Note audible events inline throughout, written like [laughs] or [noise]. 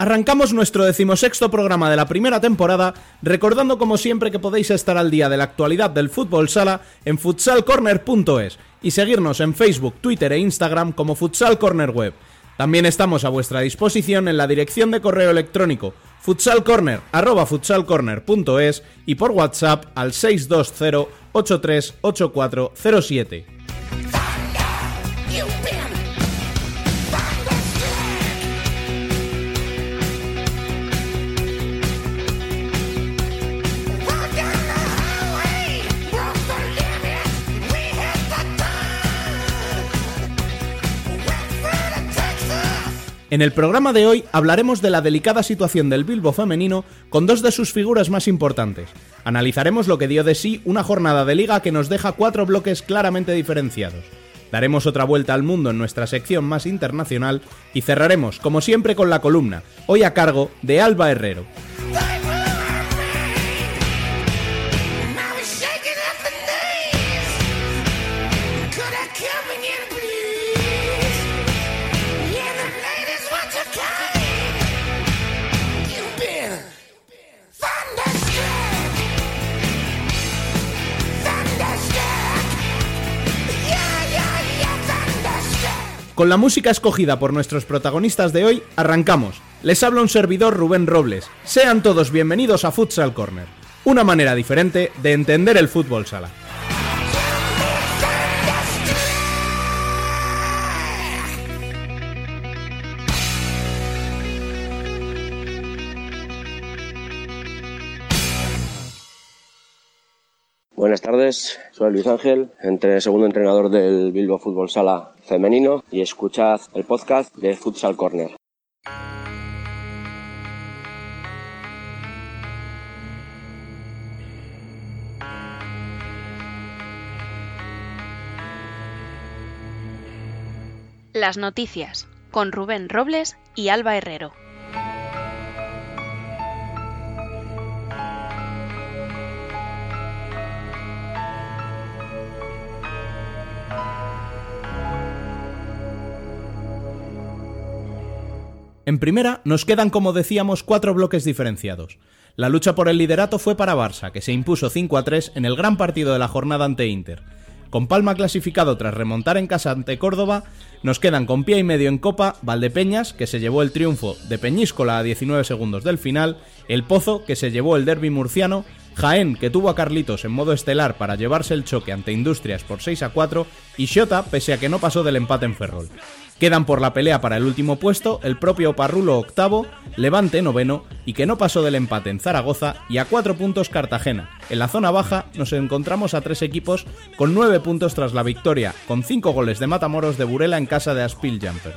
Arrancamos nuestro decimosexto programa de la primera temporada, recordando como siempre que podéis estar al día de la actualidad del fútbol sala en futsalcorner.es y seguirnos en Facebook, Twitter e Instagram como Futsal Corner Web. También estamos a vuestra disposición en la dirección de correo electrónico futsalcorner@futsalcorner.es y por WhatsApp al 620 838407. En el programa de hoy hablaremos de la delicada situación del Bilbo femenino con dos de sus figuras más importantes. Analizaremos lo que dio de sí una jornada de liga que nos deja cuatro bloques claramente diferenciados. Daremos otra vuelta al mundo en nuestra sección más internacional y cerraremos, como siempre, con la columna, hoy a cargo de Alba Herrero. Con la música escogida por nuestros protagonistas de hoy, arrancamos. Les habla un servidor Rubén Robles. Sean todos bienvenidos a Futsal Corner, una manera diferente de entender el fútbol sala. Buenas tardes, soy Luis Ángel, entre segundo entrenador del Bilbo Fútbol Sala femenino y escuchad el podcast de Futsal Corner. Las noticias con Rubén Robles y Alba Herrero. En primera, nos quedan, como decíamos, cuatro bloques diferenciados. La lucha por el liderato fue para Barça, que se impuso 5 a 3 en el gran partido de la jornada ante Inter. Con Palma clasificado tras remontar en casa ante Córdoba, nos quedan con pie y medio en Copa Valdepeñas, que se llevó el triunfo de Peñíscola a 19 segundos del final, El Pozo, que se llevó el derby murciano, Jaén, que tuvo a Carlitos en modo estelar para llevarse el choque ante Industrias por 6 a 4, y Xota, pese a que no pasó del empate en Ferrol. Quedan por la pelea para el último puesto el propio Parrulo octavo, Levante noveno y que no pasó del empate en Zaragoza y a cuatro puntos Cartagena. En la zona baja nos encontramos a tres equipos con nueve puntos tras la victoria, con cinco goles de Matamoros de Burela en casa de Aspil Jumper.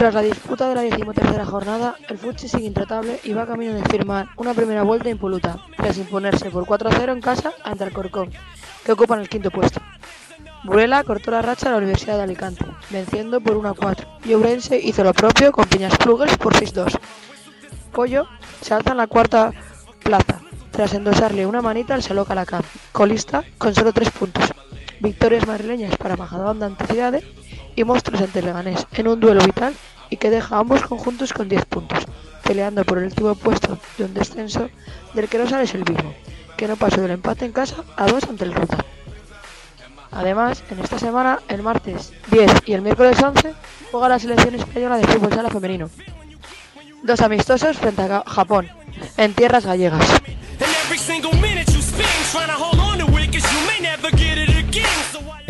Tras la disputa de la decimotercera jornada, el Futsi sigue intratable y va camino de firmar una primera vuelta impoluta, tras imponerse por 4-0 en casa ante el Corcón, que ocupan el quinto puesto. Burela cortó la racha a la Universidad de Alicante, venciendo por 1-4, y Ourense hizo lo propio con Piñas Plugers por 6-2. Pollo se alza en la cuarta plaza, tras endosarle una manita al Saló Calacán, colista con solo 3 puntos. Victorias madrileñas para Majadahonda ante Ciudades y Monstruos ante Leganés, en un duelo vital y que deja a ambos conjuntos con 10 puntos, peleando por el último puesto de un descenso del que no sale es el mismo, que no pasó del empate en casa a 2 ante el Ruta. Además, en esta semana, el martes 10 y el miércoles 11, juega la selección española de fútbol sala femenino. Dos amistosos frente a Japón, en tierras gallegas.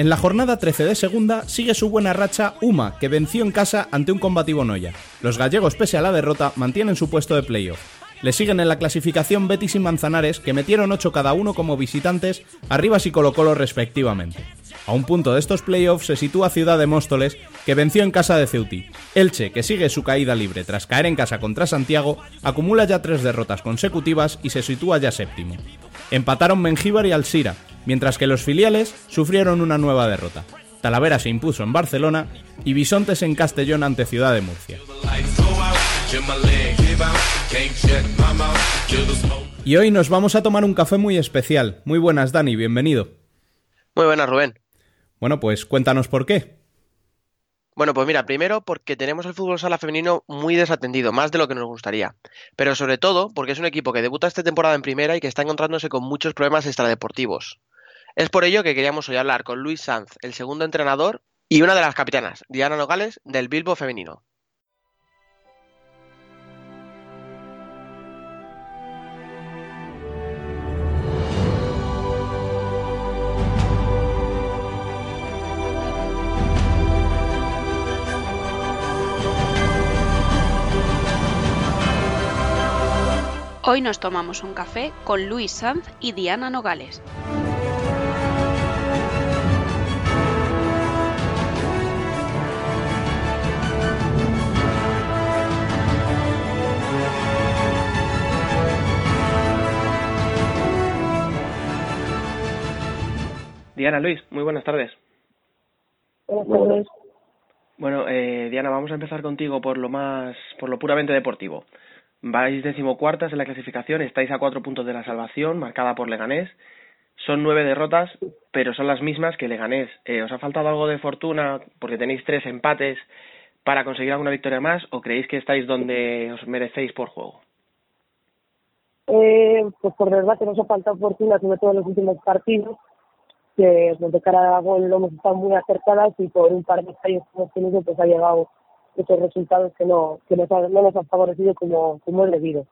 En la jornada 13 de segunda sigue su buena racha Uma, que venció en casa ante un combativo Noya. Los gallegos, pese a la derrota, mantienen su puesto de playoff. Le siguen en la clasificación Betis y Manzanares, que metieron 8 cada uno como visitantes, Arribas y Colo Colo respectivamente. A un punto de estos playoffs se sitúa Ciudad de Móstoles, que venció en casa de Ceuti. Elche, que sigue su caída libre tras caer en casa contra Santiago, acumula ya tres derrotas consecutivas y se sitúa ya séptimo. Empataron Mengíbar y Alsira, mientras que los filiales sufrieron una nueva derrota. Talavera se impuso en Barcelona y Bisontes en Castellón ante Ciudad de Murcia. Y hoy nos vamos a tomar un café muy especial. Muy buenas, Dani, bienvenido. Muy buenas, Rubén. Bueno, pues cuéntanos por qué. Bueno, pues mira, primero porque tenemos el fútbol sala femenino muy desatendido, más de lo que nos gustaría. Pero sobre todo porque es un equipo que debuta esta temporada en primera y que está encontrándose con muchos problemas extradeportivos. Es por ello que queríamos hoy hablar con Luis Sanz, el segundo entrenador, y una de las capitanas, Diana Nogales, del Bilbo femenino. Hoy nos tomamos un café con Luis Sanz y Diana Nogales. Diana, Luis, muy buenas tardes. Buenas tardes. Bueno, eh, Diana, vamos a empezar contigo por lo más, por lo puramente deportivo. Vais decimocuartas en la clasificación, estáis a cuatro puntos de la salvación, marcada por Leganés. Son nueve derrotas, pero son las mismas que Leganés. Eh, ¿Os ha faltado algo de fortuna porque tenéis tres empates para conseguir alguna victoria más o creéis que estáis donde os merecéis por juego? Eh, pues por verdad que nos ha faltado fortuna, sobre todo en los últimos partidos, que pues, de cara a gol hemos estado muy acertadas y por un par de fallos que hemos tenido pues ha llegado esos resultados que no, que nos ha, no nos han favorecido como, como es debido.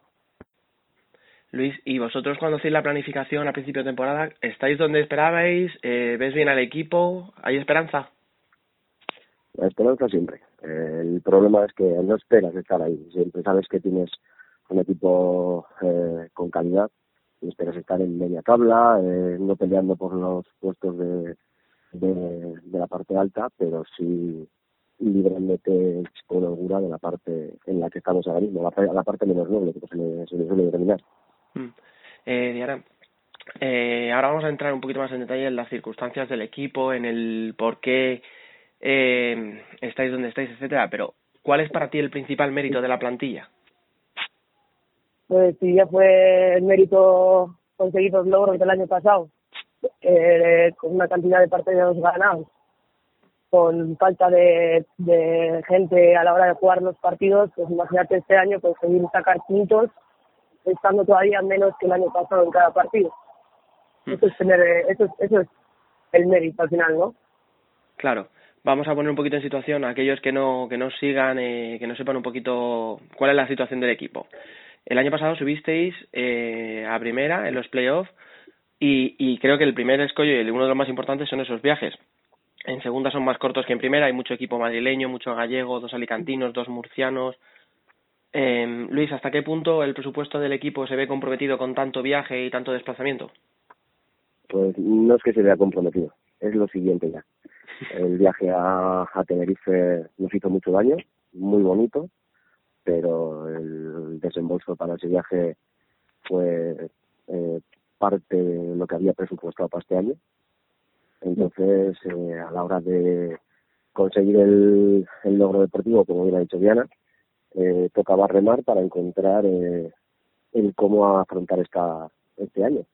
Luis, ¿y vosotros cuando hacéis la planificación a principio de temporada, estáis donde esperabais? Eh, ¿Ves bien al equipo? ¿Hay esperanza? La esperanza siempre. Eh, el problema es que no esperas estar ahí. Siempre sabes que tienes un equipo eh, con calidad esperas estar en media tabla, eh, no peleando por los puestos de, de, la parte alta, pero sí librándote con holgura de la parte en la que estamos ahora mismo, la, la parte menos noble que se le, se le suele determinar. Mm. Eh, Diana, eh, ahora vamos a entrar un poquito más en detalle en las circunstancias del equipo, en el por qué eh, estáis donde estáis, etcétera, pero ¿cuál es para ti el principal mérito de la plantilla? Pues si ya fue el mérito conseguir los logros del año pasado, eh, con una cantidad de partidos ganados, con falta de, de gente a la hora de jugar los partidos, pues imagínate este año conseguir sacar puntos estando todavía menos que el año pasado en cada partido. Eso es tener, eso es, eso es el mérito al final, ¿no? Claro. Vamos a poner un poquito en situación a aquellos que no, que no sigan, eh, que no sepan un poquito cuál es la situación del equipo. El año pasado subisteis eh, a primera en los playoffs y, y creo que el primer escollo y uno de los más importantes son esos viajes. En segunda son más cortos que en primera, hay mucho equipo madrileño, mucho gallego, dos alicantinos, dos murcianos. Eh, Luis, ¿hasta qué punto el presupuesto del equipo se ve comprometido con tanto viaje y tanto desplazamiento? Pues no es que se vea comprometido, es lo siguiente ya. El viaje a, a Tenerife nos hizo mucho daño, muy bonito, pero el desembolso para ese viaje fue eh, parte de lo que había presupuestado para este año. Entonces, eh, a la hora de conseguir el, el logro deportivo, como bien dicho Diana, eh, tocaba remar para encontrar eh, el cómo afrontar esta este año.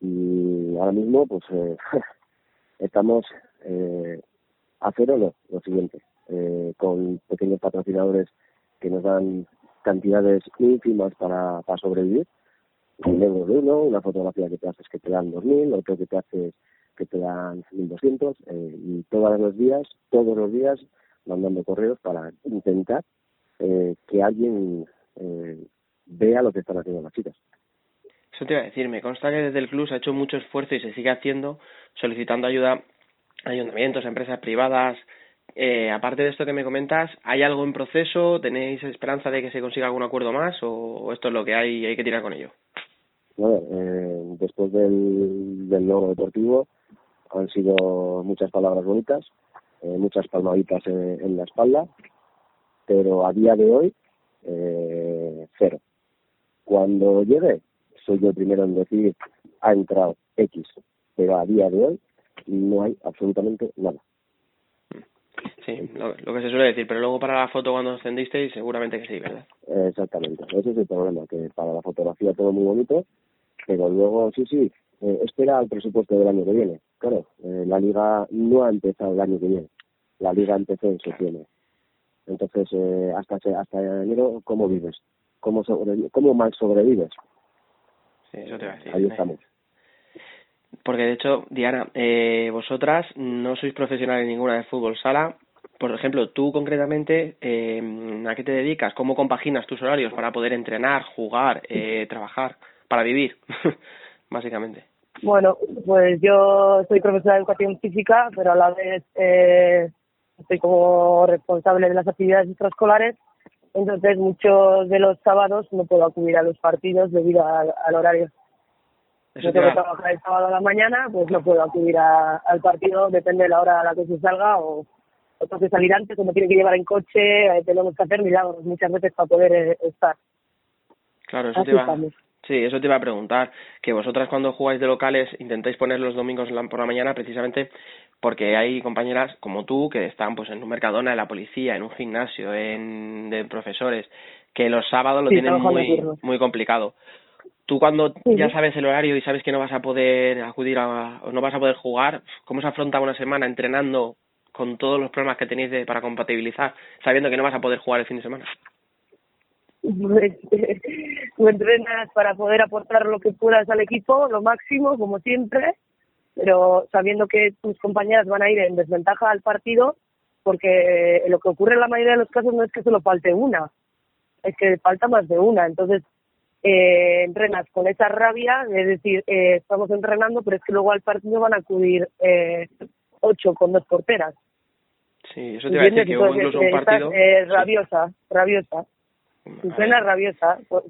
Y ahora mismo, pues, [laughs] estamos a cero, no, lo siguiente, con pequeños patrocinadores que nos dan cantidades ínfimas para, para sobrevivir, un euro de uno, una fotografía que te haces que te dan dos mil, otro que te haces que te dan 1.200 eh, y todos los días, todos los días mandando correos para intentar eh, que alguien eh, vea lo que están haciendo las chicas. Eso te iba a decir, me consta que desde el club se ha hecho mucho esfuerzo y se sigue haciendo solicitando ayuda a ayuntamientos, empresas privadas, eh, aparte de esto que me comentas, ¿hay algo en proceso? ¿Tenéis esperanza de que se consiga algún acuerdo más o esto es lo que hay y hay que tirar con ello? Bueno, eh, después del, del logro deportivo han sido muchas palabras bonitas, eh, muchas palmaditas en, en, la espalda, pero a día de hoy, eh, cero. Cuando llegue, soy yo el primero en decir, ha entrado X, pero a día de hoy no hay absolutamente nada. Sí, lo, lo, que se suele decir, pero luego para la foto cuando ascendisteis seguramente que sí, ¿verdad? Exactamente, ese es el problema, que para la fotografía todo muy bonito, pero luego sí, sí, eh, espera el presupuesto del año que viene. Claro, eh, la liga no ha empezado el año que viene, la liga empezó en septiembre. Entonces, eh, hasta hasta enero, ¿cómo vives? ¿Cómo, sobrevives? ¿Cómo mal sobrevives? Sí, eso te va a decir. Ahí estamos. Porque de hecho, Diana, eh, vosotras no sois profesionales ninguna de fútbol sala. Por ejemplo, tú concretamente, eh, ¿a qué te dedicas? ¿Cómo compaginas tus horarios para poder entrenar, jugar, eh, trabajar, para vivir, [laughs] básicamente? Bueno, pues yo soy profesora de educación física, pero a la vez eh, estoy como responsable de las actividades extraescolares. Entonces, muchos de los sábados no puedo acudir a los partidos debido al, al horario. Yo tengo que trabajar el sábado a la mañana, pues no puedo acudir a, al partido, depende de la hora a la que se salga o, o tengo que salir antes, o me tiene que llevar en coche, eh, tenemos que hacer milagros muchas veces para poder eh, estar. Claro, eso te iba, sí, eso te iba a preguntar, que vosotras cuando jugáis de locales intentáis poner los domingos por la mañana precisamente porque hay compañeras como tú que están pues en un mercadona, en la policía, en un gimnasio, en de profesores, que los sábados lo Sí, tienen muy, muy complicado. Tú cuando Sí, ya sabes el horario y sabes que no vas a poder acudir a, o no vas a poder jugar, ¿cómo se afronta una semana entrenando con todos los problemas que tenéis de, para compatibilizar, sabiendo que no vas a poder jugar el fin de semana? [laughs] Tú entrenas para poder aportar lo que puedas al equipo, lo máximo, como siempre, pero sabiendo que tus compañeras van a ir en desventaja al partido, porque lo que ocurre en la mayoría de los casos no es que solo falte una, es que falta más de una. Entonces, eh, entrenas con esa rabia de decir, eh, estamos entrenando, pero es que luego al partido van a acudir eh, ocho con dos porteras. Sí, eso te iba a decir que hubo incluso un estás, partido. eh, rabiosa, rabiosa. A ver, Entrenas rabiosa. Pues,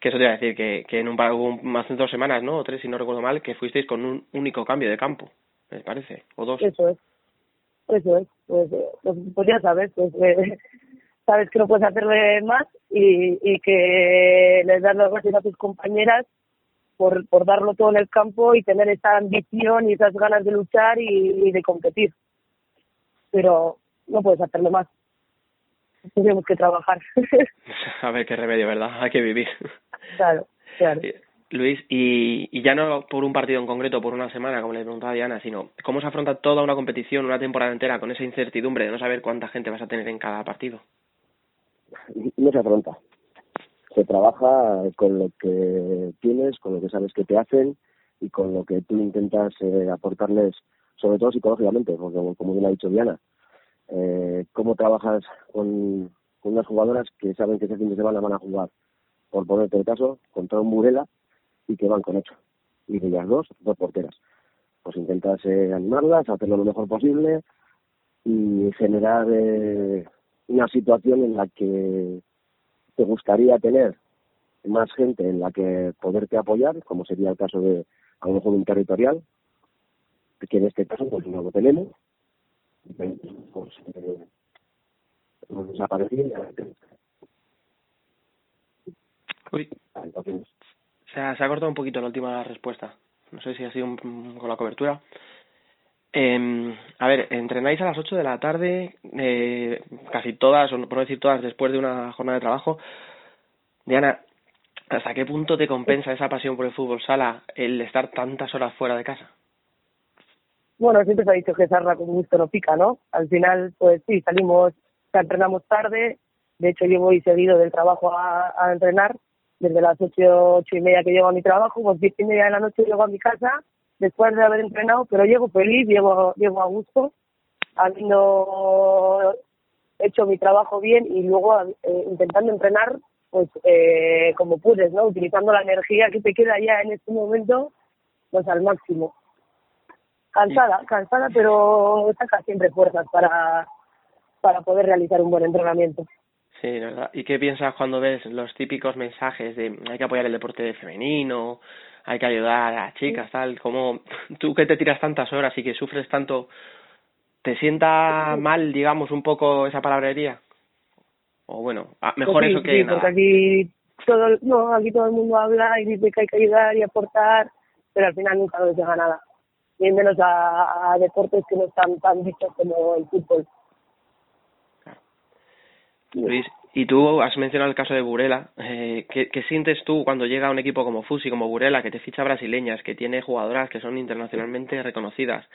que eso te iba a decir que, que en un un- hace dos semanas, ¿no? O tres, si no recuerdo mal, que fuisteis con un único cambio de campo, me parece, o dos. Eso es. Eso es. Pues, eh, pues, pues ya sabes, pues eh, [laughs] sabes que no puedes hacerle más y, y que les das las gracias a tus compañeras por, por darlo todo en el campo y tener esa ambición y esas ganas de luchar y, y de competir. Pero no puedes hacerle más. Tenemos que trabajar. [laughs] [laughs] A ver qué remedio, ¿verdad? Hay que vivir. claro, claro. Eh, Luis, y, y ya no por un partido en concreto, por una semana, como le preguntaba Diana, sino cómo se afronta toda una competición, una temporada entera, con esa incertidumbre de no saber cuánta gente vas a tener en cada partido. no se afronta. Se trabaja con lo que tienes, con lo que sabes que te hacen y con lo que tú intentas eh, aportarles, sobre todo psicológicamente, porque como- bien ha dicho Diana, eh, cómo trabajas con, con unas jugadoras que saben que ese fin de semana van a jugar, por ponerte el caso, contra un Burela y que van con ocho. Y de ellas dos, dos porteras. Pues intentas eh, animarlas, hacerlo lo mejor posible y generar eh, una situación en la que te gustaría tener más gente en la que poderte apoyar, como sería el caso de a lo mejor un territorial, que en este caso pues no lo tenemos, pues eh, hemos desaparecido y ahora tenemos. Uy, Entonces, se ha, se ha cortado un poquito la última respuesta. No sé si ha sido un- con la cobertura. Eh, a ver, entrenáis a las 8 de la tarde, eh, casi todas, o por no decir todas, después de una jornada de trabajo. Diana, ¿hasta qué punto te compensa esa pasión por el fútbol sala el estar tantas horas fuera de casa? Bueno, siempre se ha dicho que sarna con gusto no pica, ¿no? Al final, pues sí, salimos, entrenamos tarde. De hecho, yo voy seguido del trabajo a, entrenar. Desde las ocho, ocho y media que llego a mi trabajo, pues diez y media de la noche llego a mi casa después de haber entrenado, pero llego feliz, llego, llego a gusto, habiendo hecho mi trabajo bien y luego eh, intentando entrenar, pues eh, como puedes, ¿no? Utilizando la energía que te queda ya en este momento, pues al máximo. Cansada, cansada, pero saca siempre fuerzas para, para poder realizar un buen entrenamiento. Sí, ¿verdad? ¿Y qué piensas cuando ves los típicos mensajes de hay que apoyar el deporte femenino, hay que ayudar a las chicas, tal? Como [laughs] tú que te tiras tantas horas y que sufres tanto, ¿te sienta mal, digamos, un poco esa palabrería? O bueno, mejor Pues sí, eso que sí, nada. porque aquí todo, no, aquí todo el mundo habla y dice que hay que ayudar y aportar, pero al final nunca nos llega nada. Y menos a, a deportes que no están tan vistos como el fútbol. Luis, y tú has mencionado el caso de Burela. Eh, ¿qué, ¿Qué sientes tú cuando llega un equipo como Fusi, como Burela, que te ficha brasileñas, que tiene jugadoras que son internacionalmente reconocidas,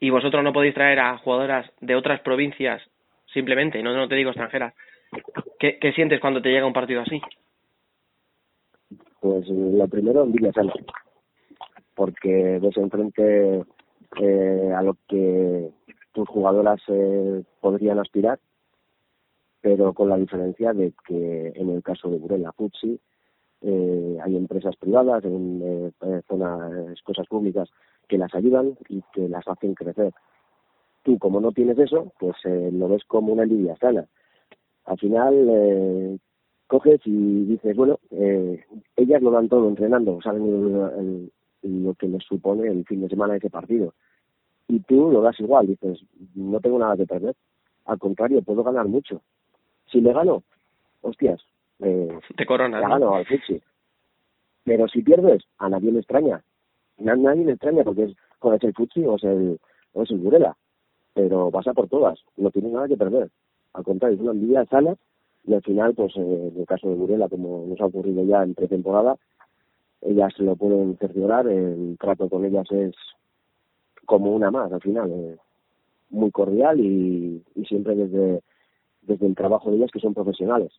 y vosotros no podéis traer a jugadoras de otras provincias simplemente, no, no te digo extranjeras? ¿Qué, ¿Qué sientes cuando te llega un partido así? Pues lo primero, envidia sana, porque ves enfrente eh, a lo que tus jugadoras eh, podrían aspirar, pero con la diferencia de que en el caso de Burela Futsi eh, hay empresas privadas, en eh, eh, zonas, cosas públicas que las ayudan y que las hacen crecer. Tú, como no tienes eso, pues eh, lo ves como una envidia sana. Al final, coges y dices, bueno, ellas lo dan todo entrenando, saben el- el- lo que les supone el fin de semana ese partido. Y tú lo das igual, dices, no tengo nada que perder. Al contrario, puedo ganar mucho. Si le gano, hostias, eh, Te coronas, la ¿no? gano al Futsi. Pero si pierdes, a nadie le extraña. Na- nadie le extraña porque es, es el Futsi o es el, o es el Burela. Pero pasa por todas, no tiene nada que perder. Al contrario, es una envidia sana y al final, pues eh, en el caso de Burela, como nos ha ocurrido ya en pretemporada, ellas se lo pueden cerciorar, el trato con ellas es como una más al final, eh, muy cordial y, siempre desde, desde el trabajo de ellas que son profesionales.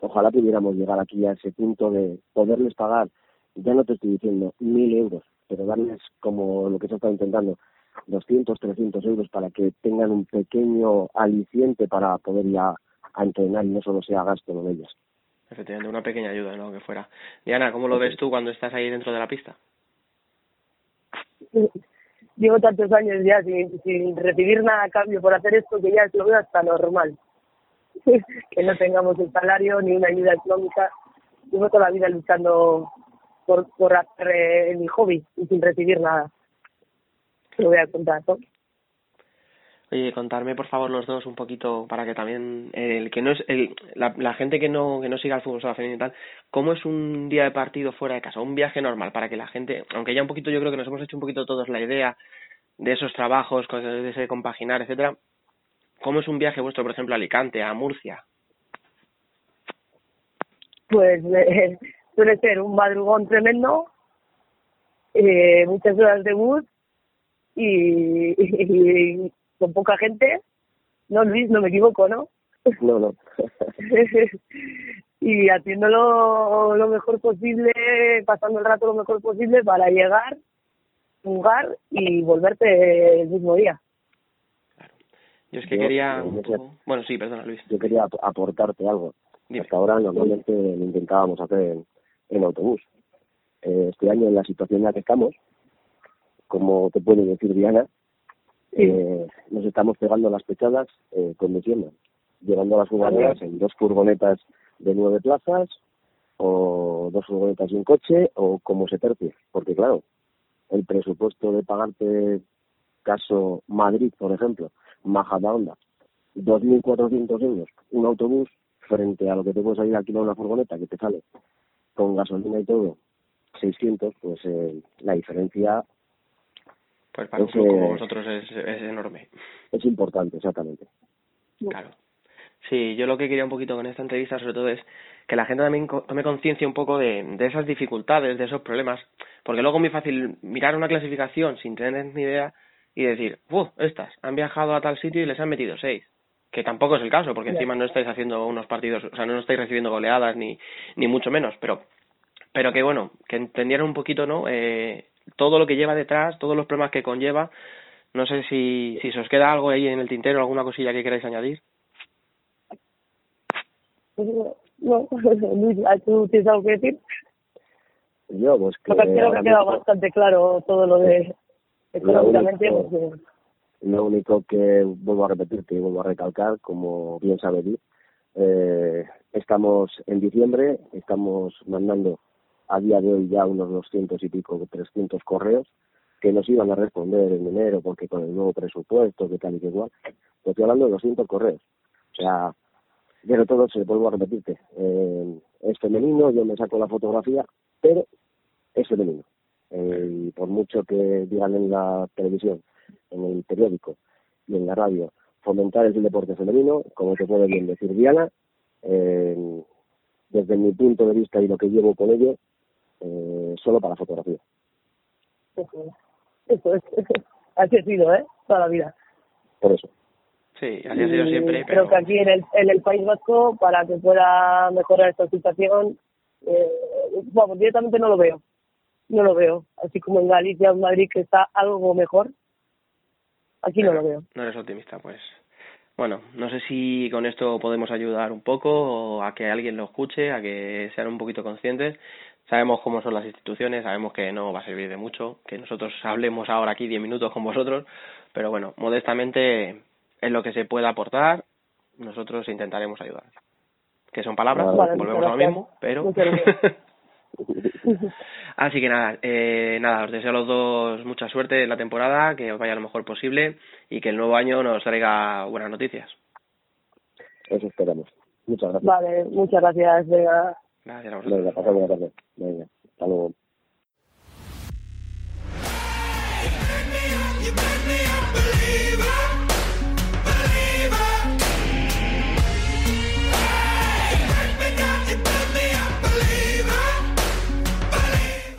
Ojalá pudiéramos llegar aquí a ese punto de poderles pagar, ya no te estoy diciendo mil euros, pero darles como lo que se está intentando, 200, 300 euros para que tengan un pequeño aliciente para poder ir a entrenar y no solo sea gasto con ellas. Efectivamente, una pequeña ayuda, ¿no? Que fuera. Diana, ¿cómo lo ves tú cuando estás ahí dentro de la pista? Llevo tantos años ya sin, sin recibir nada a cambio por hacer esto que ya lo veo hasta normal. [laughs] que no tengamos un salario ni una ayuda económica. Llevo toda la vida luchando por, por hacer eh, mi hobby y sin recibir nada. Te lo voy a contar, ¿no? Oye, contarme por favor los dos un poquito para que también el que no es el, la, la gente que no que no siga el fútbol sala femenino y tal, cómo es un día de partido fuera de casa, un viaje normal para que la gente, aunque ya un poquito yo creo que nos hemos hecho un poquito todos la idea de esos trabajos, de ese compaginar, etcétera. ¿Cómo es un viaje vuestro, por ejemplo, a Alicante, a Murcia? Pues eh, [laughs] suele ser un madrugón tremendo, eh, muchas horas de bus y [laughs] con poca gente. No, Luis, no me equivoco, ¿no? No, no. [laughs] y haciéndolo lo mejor posible, pasando el rato lo mejor posible para llegar, jugar y volverte el mismo día. Yo es que Yo, quería. Bueno, sí, perdona, Luis. Yo quería ap- aportarte algo. Dime. Hasta ahora normalmente lo intentábamos hacer en, en autobús. Eh, este año en la situación en la que estamos, como te puede decir Diana, eh, nos estamos pegando las pechadas eh, conduciendo, llevando a las jugadoras en dos furgonetas de nueve plazas o dos furgonetas y un coche o como se tercie. Porque claro, el presupuesto de pagarte caso Madrid, por ejemplo, Majadahonda, 2.400 euros un autobús frente a lo que te puede salir aquí en una furgoneta que te sale con gasolina y todo 600, pues eh, la diferencia Pues para un Ese- club como vosotros es, es enorme. es importante, exactamente. Claro. Sí, yo lo que quería un poquito con esta entrevista sobre todo es que la gente también tome conciencia un poco de, de esas dificultades, de esos problemas, porque luego es muy fácil mirar una clasificación sin tener ni idea y decir, ¡uh! Estas han viajado a tal sitio y les han metido seis. Que tampoco es el caso, porque encima no estáis haciendo unos partidos, o sea, no estáis recibiendo goleadas ni, ni mucho menos, pero, pero que bueno, que entendieran un poquito, ¿no? Eh, todo lo que lleva detrás, todos los problemas que conlleva. No sé si, si se os queda algo ahí en el tintero, alguna cosilla que queráis añadir. No, Luis, ¿tú tienes algo que decir? Yo, pues que Porque creo que ha quedado mismo- bastante claro todo lo de... económicamente, Lo único- Lo único que vuelvo a repetirte y vuelvo a recalcar, como bien sabe Di, eh, estamos en diciembre, estamos mandando a día de hoy ya unos 200 y pico, 300 correos que nos iban a responder en enero porque con el nuevo presupuesto, que tal y que igual. Estoy hablando de 200 correos. O sea, pero todo se vuelvo a repetirte. eh, es femenino, yo me saco la fotografía, pero es femenino. Eh, y por mucho que digan en la televisión, en el periódico y en la radio, fomentar el deporte femenino, como te puede bien decir Diana, eh, desde mi punto de vista y lo que llevo con ello, eh, solo para fotografía. eso, eso es. [laughs] Así ha sido, ¿eh? Toda la vida. Por eso. Sí, así ha sido siempre. Creo Pero... que aquí en el, en el País Vasco, para que pueda mejorar esta situación, eh, vamos, directamente no lo veo. No lo veo. Así como en Galicia o en Madrid, que está algo mejor, aquí no lo veo. No eres optimista, pues. Bueno, no sé si con esto podemos ayudar un poco o a que alguien lo escuche, a que sean un poquito conscientes. Sabemos cómo son las instituciones, sabemos que no va a servir de mucho, que nosotros hablemos ahora aquí 10 minutos con vosotros, pero bueno, modestamente en lo que se pueda aportar, nosotros intentaremos ayudar. Que son palabras, Vale, volvemos a lo mismo, pero... [laughs] Así que nada, eh, nada, os deseo a los dos mucha suerte en la temporada, que os vaya lo mejor posible y que el nuevo año nos traiga buenas noticias. Eso esperamos. Muchas gracias. Vale, muchas gracias. Venga. Gracias a vosotros. Venga, pasad buena tarde. Venga, hasta luego.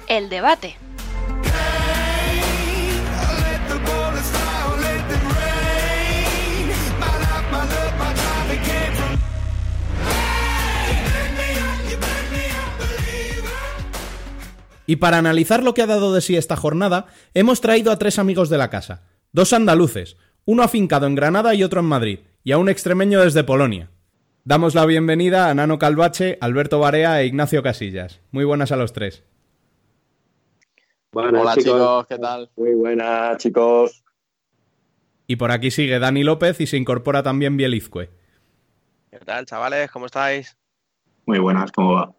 El debate. Y para analizar lo que ha dado de sí esta jornada, hemos traído a tres amigos de la casa. Dos andaluces, uno afincado en Granada y otro en Madrid, y a un extremeño desde Polonia. Damos la bienvenida a Nano Calvache, Alberto Barea e Ignacio Casillas. Muy buenas a los tres. Buenas, Hola chicos, ¿qué tal? Muy buenas, chicos. Y por aquí sigue Dani López y se incorpora también Bielizcue. ¿Qué tal, chavales? ¿Cómo estáis? Muy buenas, ¿cómo va?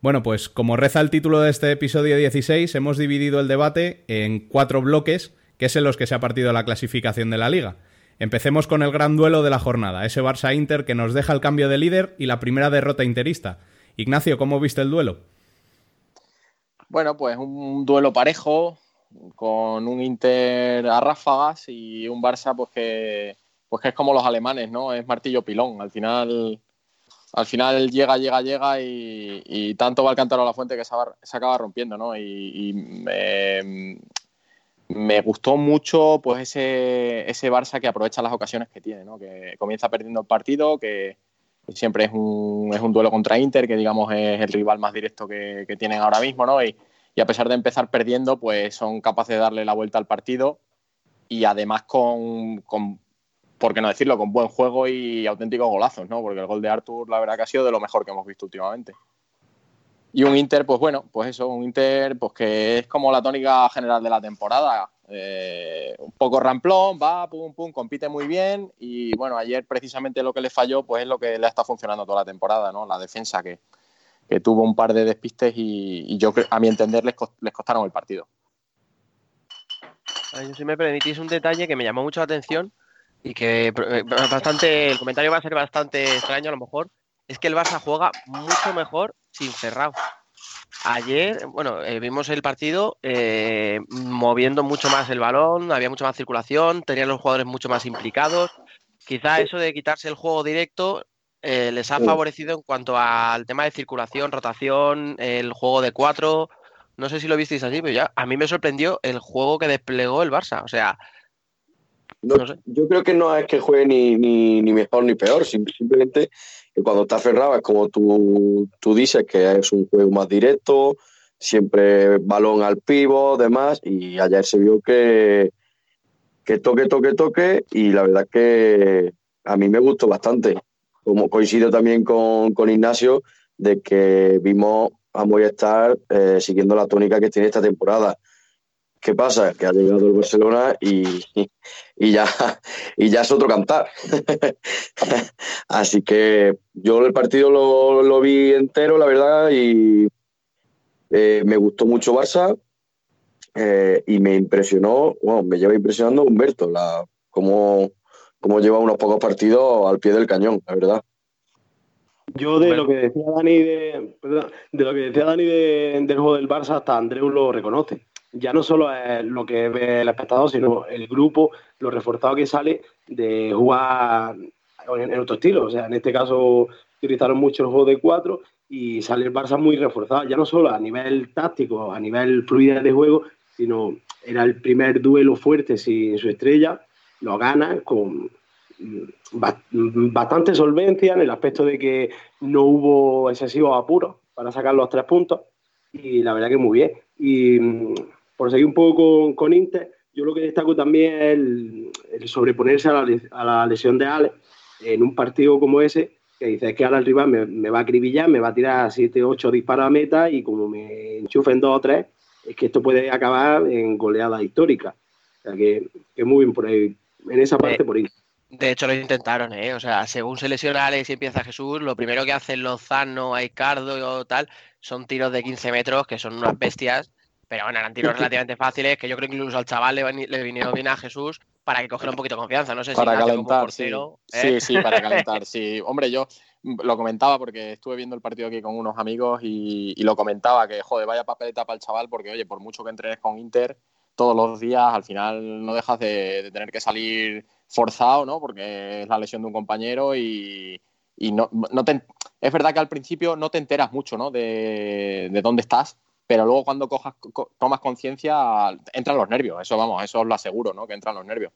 Bueno, pues como reza el título de este episodio 16, hemos dividido el debate en cuatro bloques, que es en los que se ha partido la clasificación de la liga. Empecemos con el gran duelo de la jornada, ese Barça-Inter que nos deja el cambio de líder y la primera derrota interista. Ignacio, ¿cómo viste el duelo? Bueno, pues un duelo parejo, con un Inter a ráfagas y un Barça pues que, pues que es como los alemanes, ¿no? Es martillo pilón. Al final, al final llega, llega, llega y, tanto va el cántaro a la fuente que se, acaba rompiendo, ¿no? Y, me, gustó mucho pues ese, ese Barça que aprovecha las ocasiones que tiene, ¿no? Que comienza perdiendo el partido, que siempre es un, es un duelo contra Inter, que digamos es el rival más directo que, que tienen ahora mismo, ¿no? Y, y a pesar de empezar perdiendo, pues son capaces de darle la vuelta al partido y además con, con, por qué no decirlo, con buen juego y auténticos golazos, ¿no? Porque el gol de Arthur, la verdad que ha sido de lo mejor que hemos visto últimamente. Y un Inter, pues bueno, pues eso, un Inter pues que es como la tónica general de la temporada. Eh, un poco ramplón, va, pum, pum, compite muy bien y bueno, ayer precisamente lo que le falló pues es lo que le está funcionando toda la temporada, ¿no? La defensa que, que tuvo un par de despistes y, yo a mi entender les, cos- les costaron el partido. Si me permitís un detalle que me llamó mucho la atención y que eh, bastante, el comentario va a ser bastante extraño a lo mejor, es que el Barça juega mucho mejor sin Ferrao. Ayer, bueno, eh, vimos el partido eh, moviendo mucho más el balón, había mucha más circulación, tenían los jugadores mucho más implicados. Quizá eso de quitarse el juego directo eh, les ha favorecido en cuanto al tema de circulación, rotación, el juego de cuatro. No sé si lo visteis así, pero ya a mí me sorprendió el juego que desplegó el Barça. O sea, No, No sé. Yo creo que no es que juegue ni, ni, ni mejor ni peor, sim- simplemente que cuando está Ferrao es como tú, tú dices, que es un juego más directo, siempre balón al pivo, demás, y ayer se vio que, que toque, toque, toque, y la verdad que a mí me gustó bastante. Como coincido también con, con Ignacio, de que vimos a Movistar eh, siguiendo la tónica que tiene esta temporada. ¿Qué pasa? Que ha llegado el Barcelona y, y ya, y ya es otro cantar. [laughs] Así que yo el partido lo, lo vi entero, la verdad, y eh, me gustó mucho Barça eh, y me impresionó, bueno, me lleva impresionando Humberto, la, cómo, cómo lleva unos pocos partidos al pie del cañón, la verdad. Yo de lo que decía Dani de, lo que decía Dani de- del juego del Barça, hasta Andreu lo reconoce. Ya no solo es lo que ve el espectador, sino el grupo, lo reforzado que sale de jugar en, en otro estilo. O sea, en este caso utilizaron mucho el juego de cuatro y sale el Barça muy reforzado, ya no solo a nivel táctico, a nivel fluidez de juego, sino era el primer duelo fuerte sin su estrella, lo gana con ba- bastante solvencia en el aspecto de que no hubo excesivos apuros para sacar los tres puntos y la verdad que muy bien. Por seguir un poco con, con Inter, yo lo que destaco también es el, el sobreponerse a la, a la lesión de Ale en un partido como ese, que dices que ahora el rival me, me va a acribillar, me va a tirar 7, 8 disparos a meta y como me enchufen 2 o 3, es que esto puede acabar en goleada histórica. O sea que, que muy bien por ahí, en esa parte por ahí. De hecho, lo intentaron, ¿eh? O sea, según se lesiona Alex y empieza Jesús, lo primero que hacen Lozano, Aicardo y tal son tiros de 15 metros, que son unas bestias, pero bueno, eran tiros relativamente fáciles, que yo creo que incluso al chaval le, le vinieron bien a Jesús para que cogiera un poquito de confianza. No sé si Para como calentar, sí. portero, Sí, ¿eh? sí, para [laughs] calentar, sí. Hombre, yo lo comentaba porque estuve viendo el partido aquí con unos amigos y, y lo comentaba que, joder, vaya papeleta para el chaval porque, oye, por mucho que entrenes con Inter todos los días, al final no dejas de, de tener que salir forzado, ¿no? Porque es la lesión de un compañero y, y no, no te, es verdad que al principio no te enteras mucho, ¿no? De, de dónde estás, pero luego cuando cojas, co- tomas conciencia entran los nervios, eso vamos, eso os lo aseguro, ¿no? Que entran los nervios.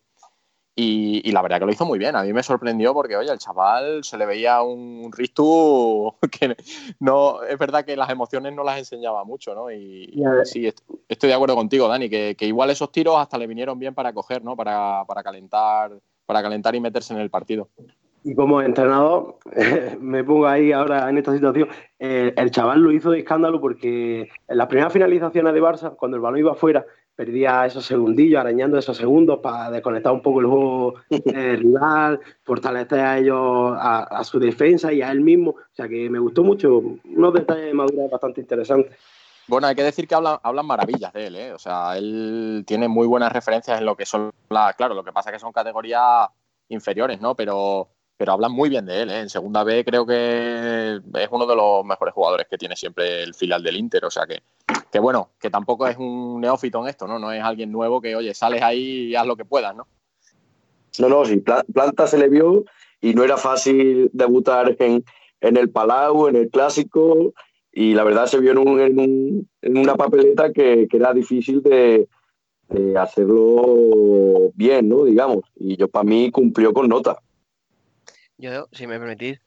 Y, y la verdad que lo hizo muy bien. A mí me sorprendió porque, oye, el chaval se le veía un Ristu [laughs] que no. Es verdad que las emociones no las enseñaba mucho, ¿no? Y, y sí, est- estoy de acuerdo contigo, Dani, que, que igual esos tiros hasta le vinieron bien para coger, ¿no? Para, para calentar, para calentar y meterse en el partido. Y como entrenador, [laughs] me pongo ahí ahora en esta situación. eh, el chaval lo hizo de escándalo porque en las primeras finalizaciones de Barça, cuando el balón iba afuera, perdía esos segundillos, arañando esos segundos para desconectar un poco el juego [laughs] eh, rival, fortalecer a ellos, a, a su defensa y a él mismo. O sea que me gustó mucho. Unos detalles de madurez bastante interesantes. Bueno, hay que decir que hablan, hablan maravillas de él, ¿eh? O sea, él tiene muy buenas referencias en lo que son las. Claro, lo que pasa es que son categorías inferiores, ¿no? Pero, pero hablan muy bien de él, ¿eh? En segunda B creo que es uno de los mejores jugadores que tiene siempre el filial del Inter. O sea que, que bueno, que tampoco es un neófito en esto, ¿no? No es alguien nuevo que, oye, sales ahí y haz lo que puedas, ¿no? No, no, sí, Pla- Planta se le vio y no era fácil debutar en, en el Palau, en el Clásico, y la verdad se vio en un- en una papeleta que, que era difícil de, de hacerlo bien, ¿no? Digamos. Y yo, para mí, cumplió con nota. Yo, si me permitís,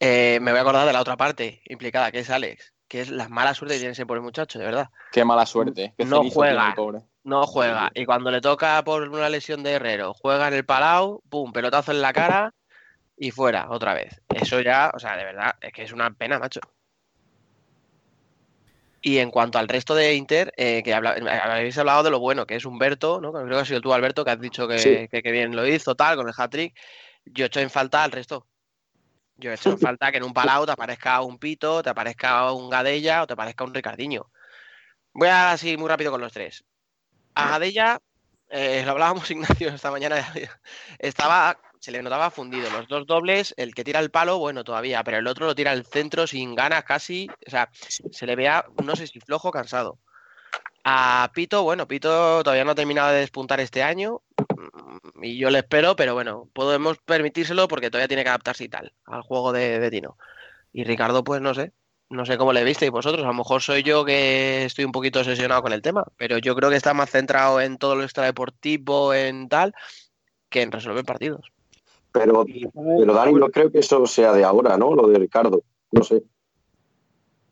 eh, me voy a acordar de la otra parte implicada, que es Alex, que es la mala suerte que tiene ese pobre muchacho, de verdad. Qué mala suerte. Qué No tiene juega. pobre. No juega. Y cuando le toca por una lesión de Herrero, juega en el Palau, pum, pelotazo en la cara y fuera otra vez. Eso ya, o sea, de verdad, es que es una pena, macho. Y en cuanto al resto de Inter, eh, que habla- habéis hablado de lo bueno, que es Humberto, ¿no? Creo que has sido tú, Alberto, que has dicho que, Sí. que- que bien lo hizo, tal, con el hat-trick. Yo he hecho en falta al resto. Yo he hecho en falta que en un Palau te aparezca un Pito, te aparezca un Gadella o te aparezca un Ricardiño. Voy así muy rápido con los tres. A Gadella, eh, lo hablábamos [laughs] Ignacio esta mañana, estaba, se le notaba fundido. Los dos dobles, el que tira el palo, bueno, todavía, pero el otro lo tira al centro sin ganas casi. O sea, se le vea, no sé si flojo cansado. A Pito, bueno, Pito todavía no ha terminado de despuntar este año y yo le espero, pero bueno, podemos permitírselo porque todavía tiene que adaptarse y tal al juego de, de Tino. Y Ricardo, pues no sé, no sé cómo le visteis vosotros. A lo mejor soy yo que estoy un poquito obsesionado con el tema, pero yo creo que está más centrado en todo lo extradeportivo, en tal, que en resolver partidos. Pero, pero Dani, no creo que eso sea de ahora, ¿no? Lo de Ricardo. No sé.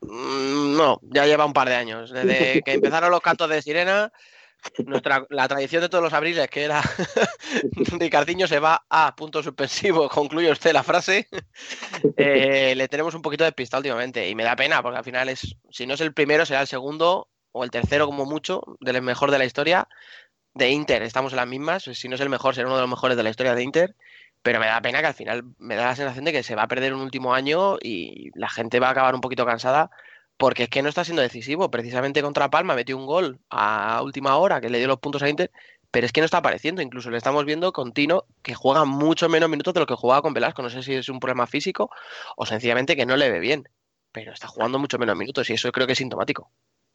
Mm, No, ya lleva un par de años. Desde que empezaron los cantos de sirena, nuestra, la tradición de todos los abriles, que era [laughs] Ricardiño se va a punto suspensivo, concluye usted la frase, eh, le tenemos un poquito despistado últimamente. Y me da pena, porque al final es, si no es el primero, será el segundo o el tercero como mucho, del mejor de la historia. De Inter, estamos en las mismas. Si no es el mejor, será uno de los mejores de la historia de Inter. Pero me da pena que al final me da la sensación de que se va a perder un último año y la gente va a acabar un poquito cansada porque es que no está siendo decisivo. Precisamente contra Palma metió un gol a última hora que le dio los puntos a Inter, pero es que no está apareciendo. Incluso le estamos viendo con Tino que juega mucho menos minutos de lo que jugaba con Velasco. No sé si es un problema físico o sencillamente que no le ve bien, pero está jugando mucho menos minutos y eso creo que es sintomático.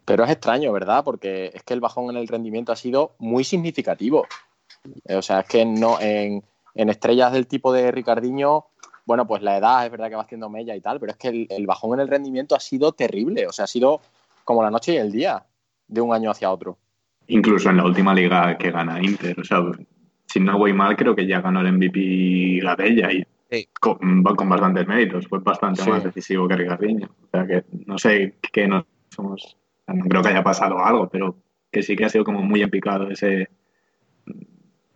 Pero es extraño, ¿verdad? Porque es que el bajón en el rendimiento ha sido muy significativo. O sea, es que no en en estrellas del tipo de Ricardiño, bueno, pues la edad es verdad que va haciendo mella y tal, pero es que el, bajón en el rendimiento ha sido terrible, o sea, ha sido como la noche y el día de un año hacia otro. Incluso en la última liga que gana Inter, o sea, si no voy mal, creo que ya ganó el MVP Gabella y con, con, bastantes méritos, fue bastante más decisivo que Ricardiño. O sea, que no sé qué no somos, no creo que haya pasado algo, pero que sí que ha sido como muy empicado ese,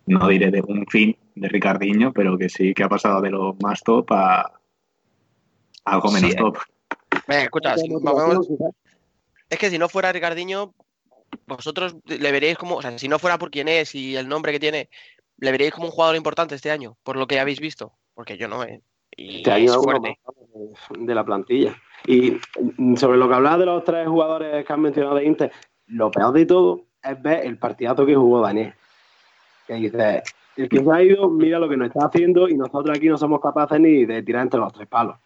no diré de un fin de Ricardiño, pero que sí que ha pasado de lo más top a algo menos top. escucha, es que si no fuera Ricardiño, vosotros le veríais como, o sea, si no fuera por quién es y el nombre que tiene, le veríais como un jugador importante este año, por lo que habéis visto, porque yo no. Eh. este año es de la plantilla. Y sobre lo que hablaba de los tres jugadores que han mencionado de Inter, lo peor de todo es ver el partidazo que jugó Daniel que dice, el que se ha ido, mira lo que nos está haciendo y nosotros aquí no somos capaces ni de tirar entre los tres palos.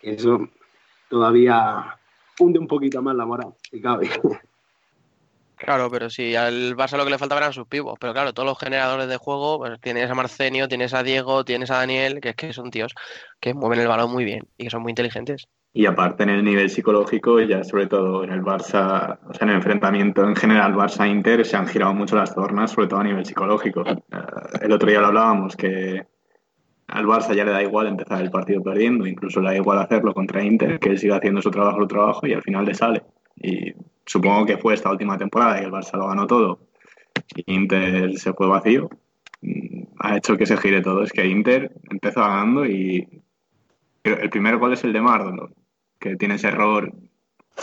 Eso todavía hunde un poquito más la moral, si cabe. Claro, pero si al Barça lo que le faltaba eran sus pibos. Pero claro, todos los generadores de juego, pues tienes a Marcenio, tienes a Diego, tienes a Daniel, que es que son tíos que mueven el balón muy bien y que son muy inteligentes. Y aparte en el nivel psicológico, ya sobre todo en el Barça, o sea, en el enfrentamiento en general Barça-Inter, se han girado mucho las tornas, sobre todo a nivel psicológico. Eh, el otro día lo hablábamos, que al Barça ya le da igual empezar el partido perdiendo, incluso le da igual hacerlo contra Inter, que él siga haciendo su trabajo, su trabajo y al final le sale. Y supongo que fue esta última temporada y el Barça lo ganó todo Inter se fue vacío. Mm, ha hecho que se gire todo. Es que Inter empezó ganando y el primer gol es el de Marlon, que tiene ese error,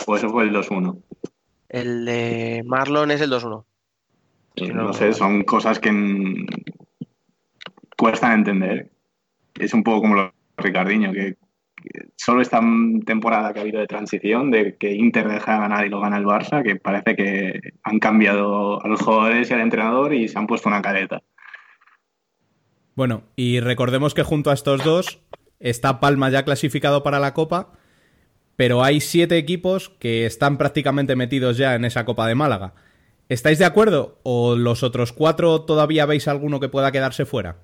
o eso fue el 2-1. El de Marlon es el 2-1. No, sé, son cosas que cuestan entender. Es un poco como lo de Ricardiño, que, solo esta temporada que ha habido de transición, de que Inter deja de ganar y lo gana el Barça, que parece que han cambiado a los jugadores y al entrenador y se han puesto una careta. Bueno, y recordemos que junto a estos dos está Palma ya clasificado para la Copa, pero hay siete equipos que están prácticamente metidos ya en esa Copa de Málaga. ¿Estáis de acuerdo? ¿O los otros cuatro todavía veis alguno que pueda quedarse fuera?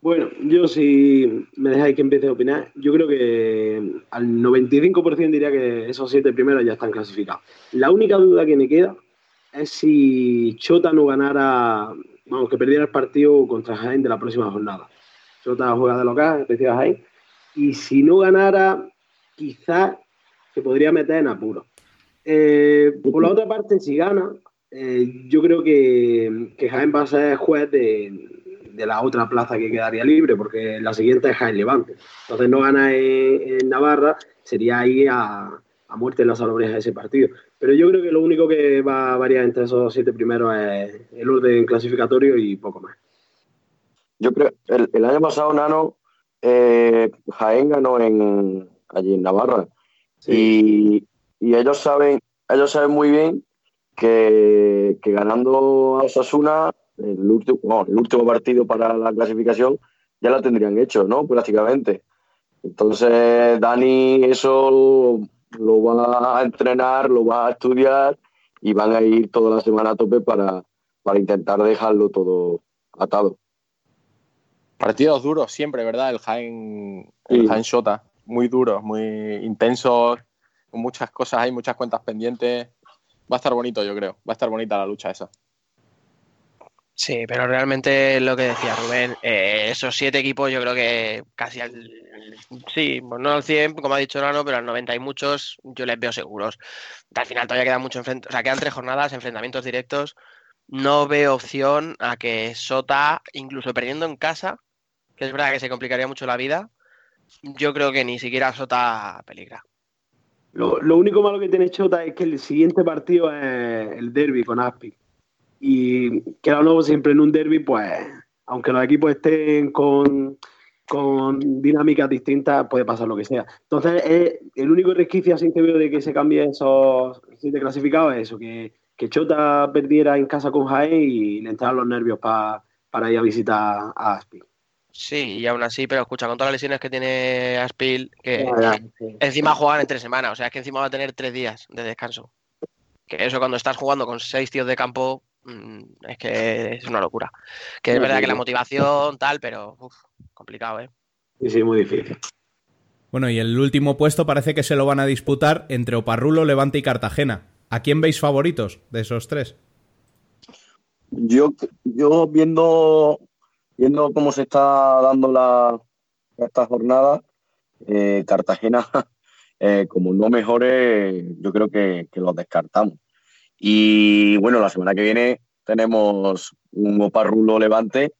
Bueno, yo si me dejáis que empiece a opinar, yo creo que al 95% diría que esos siete primeros ya están clasificados. La única duda que me queda es si Chota no ganara, vamos, que perdiera el partido contra Jaén de la próxima jornada. Chota juega de local, decía Jaén, y si no ganara, quizás se podría meter en apuro. Eh, por la otra parte, si gana, eh, yo creo que, que, va a ser juez de, la otra plaza que quedaría libre, porque la siguiente es Jaén Levante. Entonces no gana en, Navarra, sería ahí a, a muerte en las de ese partido. Pero yo creo que lo único que va a variar entre esos siete primeros es el orden clasificatorio y poco más. Yo creo, el año pasado, Nano, eh, Jaén ganó en, allí en Navarra. Y, ellos saben, ellos saben muy bien que, ganando a Osasuna, el último, el último partido para la clasificación, ya la tendrían hecho, ¿no? Prácticamente. Entonces, Dani eso lo va a entrenar, lo va a estudiar y van a ir toda la semana a tope para, para intentar dejarlo todo atado. Partidos duros siempre, ¿verdad? El Jaén, el Jaén Shota. Muy duros, muy intensos, con muchas cosas, hay muchas cuentas pendientes. Va a estar bonito, yo creo. Va a estar bonita la lucha esa. Sí, pero realmente lo que decía Rubén, eh, esos siete equipos yo creo que casi al... Sí, pues no al 100, como ha dicho Nano, pero al 90 hay muchos, yo les veo seguros. Al final todavía quedan mucho enfrentamientos, o sea, quedan tres jornadas, enfrentamientos directos. No veo opción a que Sota, incluso perdiendo en casa, es verdad que se complicaría mucho la vida, yo creo que ni siquiera Sota peligra. Lo, lo, único malo que tiene Chota es que el siguiente partido es el derby con Aspi. Y que lo nuevo siempre en un derby, pues, aunque los equipos estén con, con dinámicas distintas, puede pasar lo que sea. Entonces, el único resquicio así que veo de que se cambie esos siete clasificados es eso, que, que Chota perdiera en casa con Jaén y le entraran los nervios para ir a visitar a Aspi. Sí, y aún así, pero escucha, con todas las lesiones que tiene Aspil, que encima juegan en tres semanas, o sea, es que encima va a tener tres días de descanso. Que eso cuando estás jugando con seis tíos de campo, mm, es que es una locura. Que es verdad que la motivación, tal, pero complicado, ¿eh? Sí, sí, muy difícil. Bueno, y el último puesto parece que se lo van a disputar entre Oparrulo, Levante y Cartagena. ¿A quién veis favoritos de esos tres? Yo, yo viendo viendo cómo se está dando la, esta jornada, eh, Cartagena, [laughs] eh, como no mejore, yo creo que, los descartamos. Y bueno, la semana que viene tenemos un Oparrulo Levante,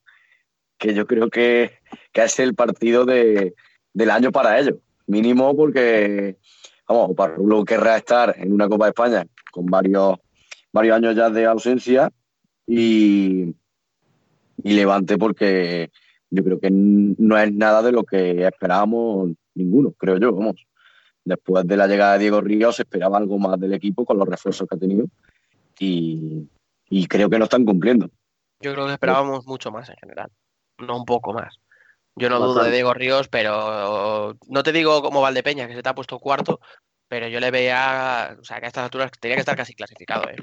que yo creo que, es el partido del año para ellos. Mínimo porque, vamos, Oparrulo querrá estar en una Copa de España con varios, varios años ya de ausencia y, y Levante porque yo creo que no es nada de lo que esperábamos ninguno, creo yo, vamos. Después de la llegada de Diego Ríos se esperaba algo más del equipo con los refuerzos que ha tenido y, creo que no están cumpliendo. Yo creo que esperábamos mucho más en general, no un poco más. Yo no dudo de Diego Ríos, pero no te digo como Valdepeña, que se te ha puesto cuarto, pero yo le veía, o sea, que a estas alturas tenía que estar casi clasificado. ¿eh?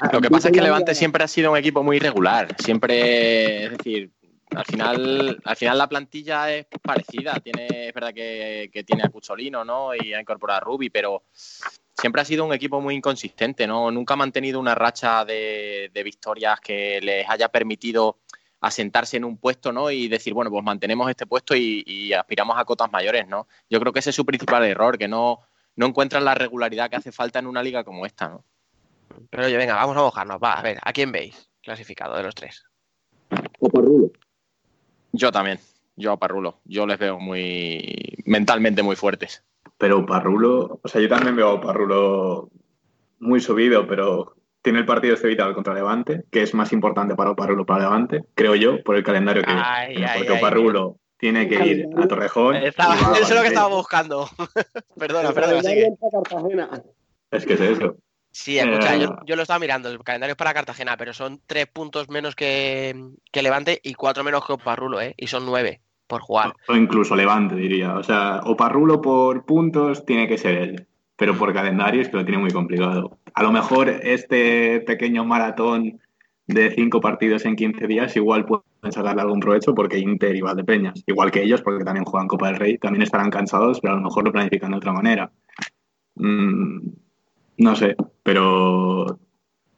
[laughs] Lo que pasa es que Levante siempre ha sido un equipo muy irregular. Siempre, es decir, al final, al final la plantilla es parecida. Tiene, es verdad que, tiene a Cucholino, ¿no? Y ha incorporado a Rubi, pero siempre ha sido un equipo muy inconsistente, ¿no? Nunca ha mantenido una racha de, victorias que les haya permitido asentarse en un puesto, ¿no? Y decir, bueno, pues mantenemos este puesto y, aspiramos a cotas mayores, ¿no? Yo creo que ese es su principal error, que no, no encuentran la regularidad que hace falta en una liga como esta, ¿no? Pero oye, venga, vamos a mojarnos. Va, a ver, ¿a quién veis clasificado de los tres? Parrulo. Yo también. Yo a Parrulo. Yo les veo muy mentalmente muy fuertes. Pero Parrulo, o sea, yo también veo a Parrulo muy subido, pero tiene el partido este vital contra Levante, que es más importante para Parrulo para Levante, creo yo, por el calendario que tiene, porque Parrulo tiene que ir a Torrejón. eso es lo que estaba buscando. [laughs] perdona, perdona. Es que es eso. Sí, escucha, yo, eh. yo, lo estaba mirando, el calendario es para Cartagena, pero son tres puntos menos que, Levante y cuatro menos que Oparrulo, ¿eh? Y son nueve por jugar. O, incluso Levante, diría. O sea, Oparrulo por puntos tiene que ser él, pero por calendario es que lo tiene muy complicado. A lo mejor este pequeño maratón de cinco partidos en 15 días igual pueden sacarle algún provecho porque Inter y Valdepeñas, igual que ellos, porque también juegan Copa del Rey, también estarán cansados, pero a lo mejor lo planifican de otra manera. Mm, no sé, pero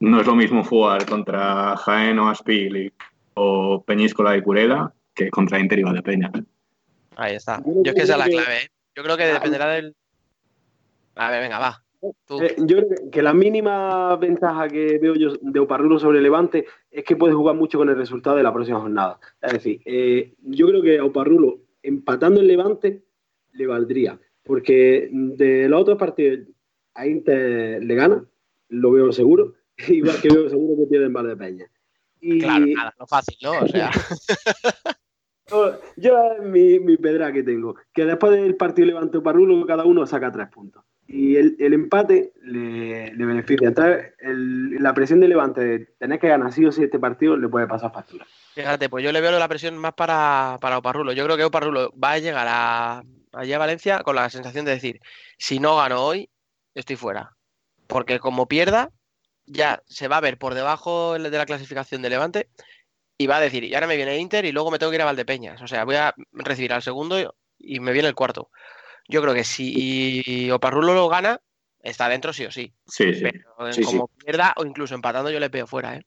no es lo mismo jugar contra Jaén o Aspil o Peñíscola y Curela que contra Inter y Valdepeña. Ahí está. Yo es que esa es la clave. ¿eh? Yo creo que dependerá del. A ver, venga, va. Eh, yo creo que la mínima ventaja que veo yo de Oparrulo sobre Levante es que puede jugar mucho con el resultado de la próxima jornada. Es decir, eh, yo creo que a Oparrulo empatando en Levante le valdría, porque de los otros partidos a Inter le gana, lo veo seguro, [laughs] igual que veo seguro que pierde en Peña. Y... Claro, nada, no fácil, ¿no? O sea. [laughs] Yo es mi, mi pedra que tengo, que después del partido Levante Parrulo, cada uno saca tres puntos. Y el, el empate le, le, beneficia. Entonces, el, la presión de Levante de tener que ganar sí o sí este partido le puede pasar factura. Fíjate, pues yo le veo la presión más para, para Oparrulo. Yo creo que Oparrulo va a llegar a, allá a Valencia con la sensación de decir, si no gano hoy, estoy fuera. Porque como pierda, ya se va a ver por debajo de la clasificación de Levante y va a decir, y ahora me viene Inter y luego me tengo que ir a Valdepeñas. O sea, voy a recibir al segundo y me viene el cuarto. Yo creo que si Oparrulo lo gana, está dentro sí o sí. Sí, sí. Pero como pierda o incluso empatando, yo le veo fuera, ¿eh?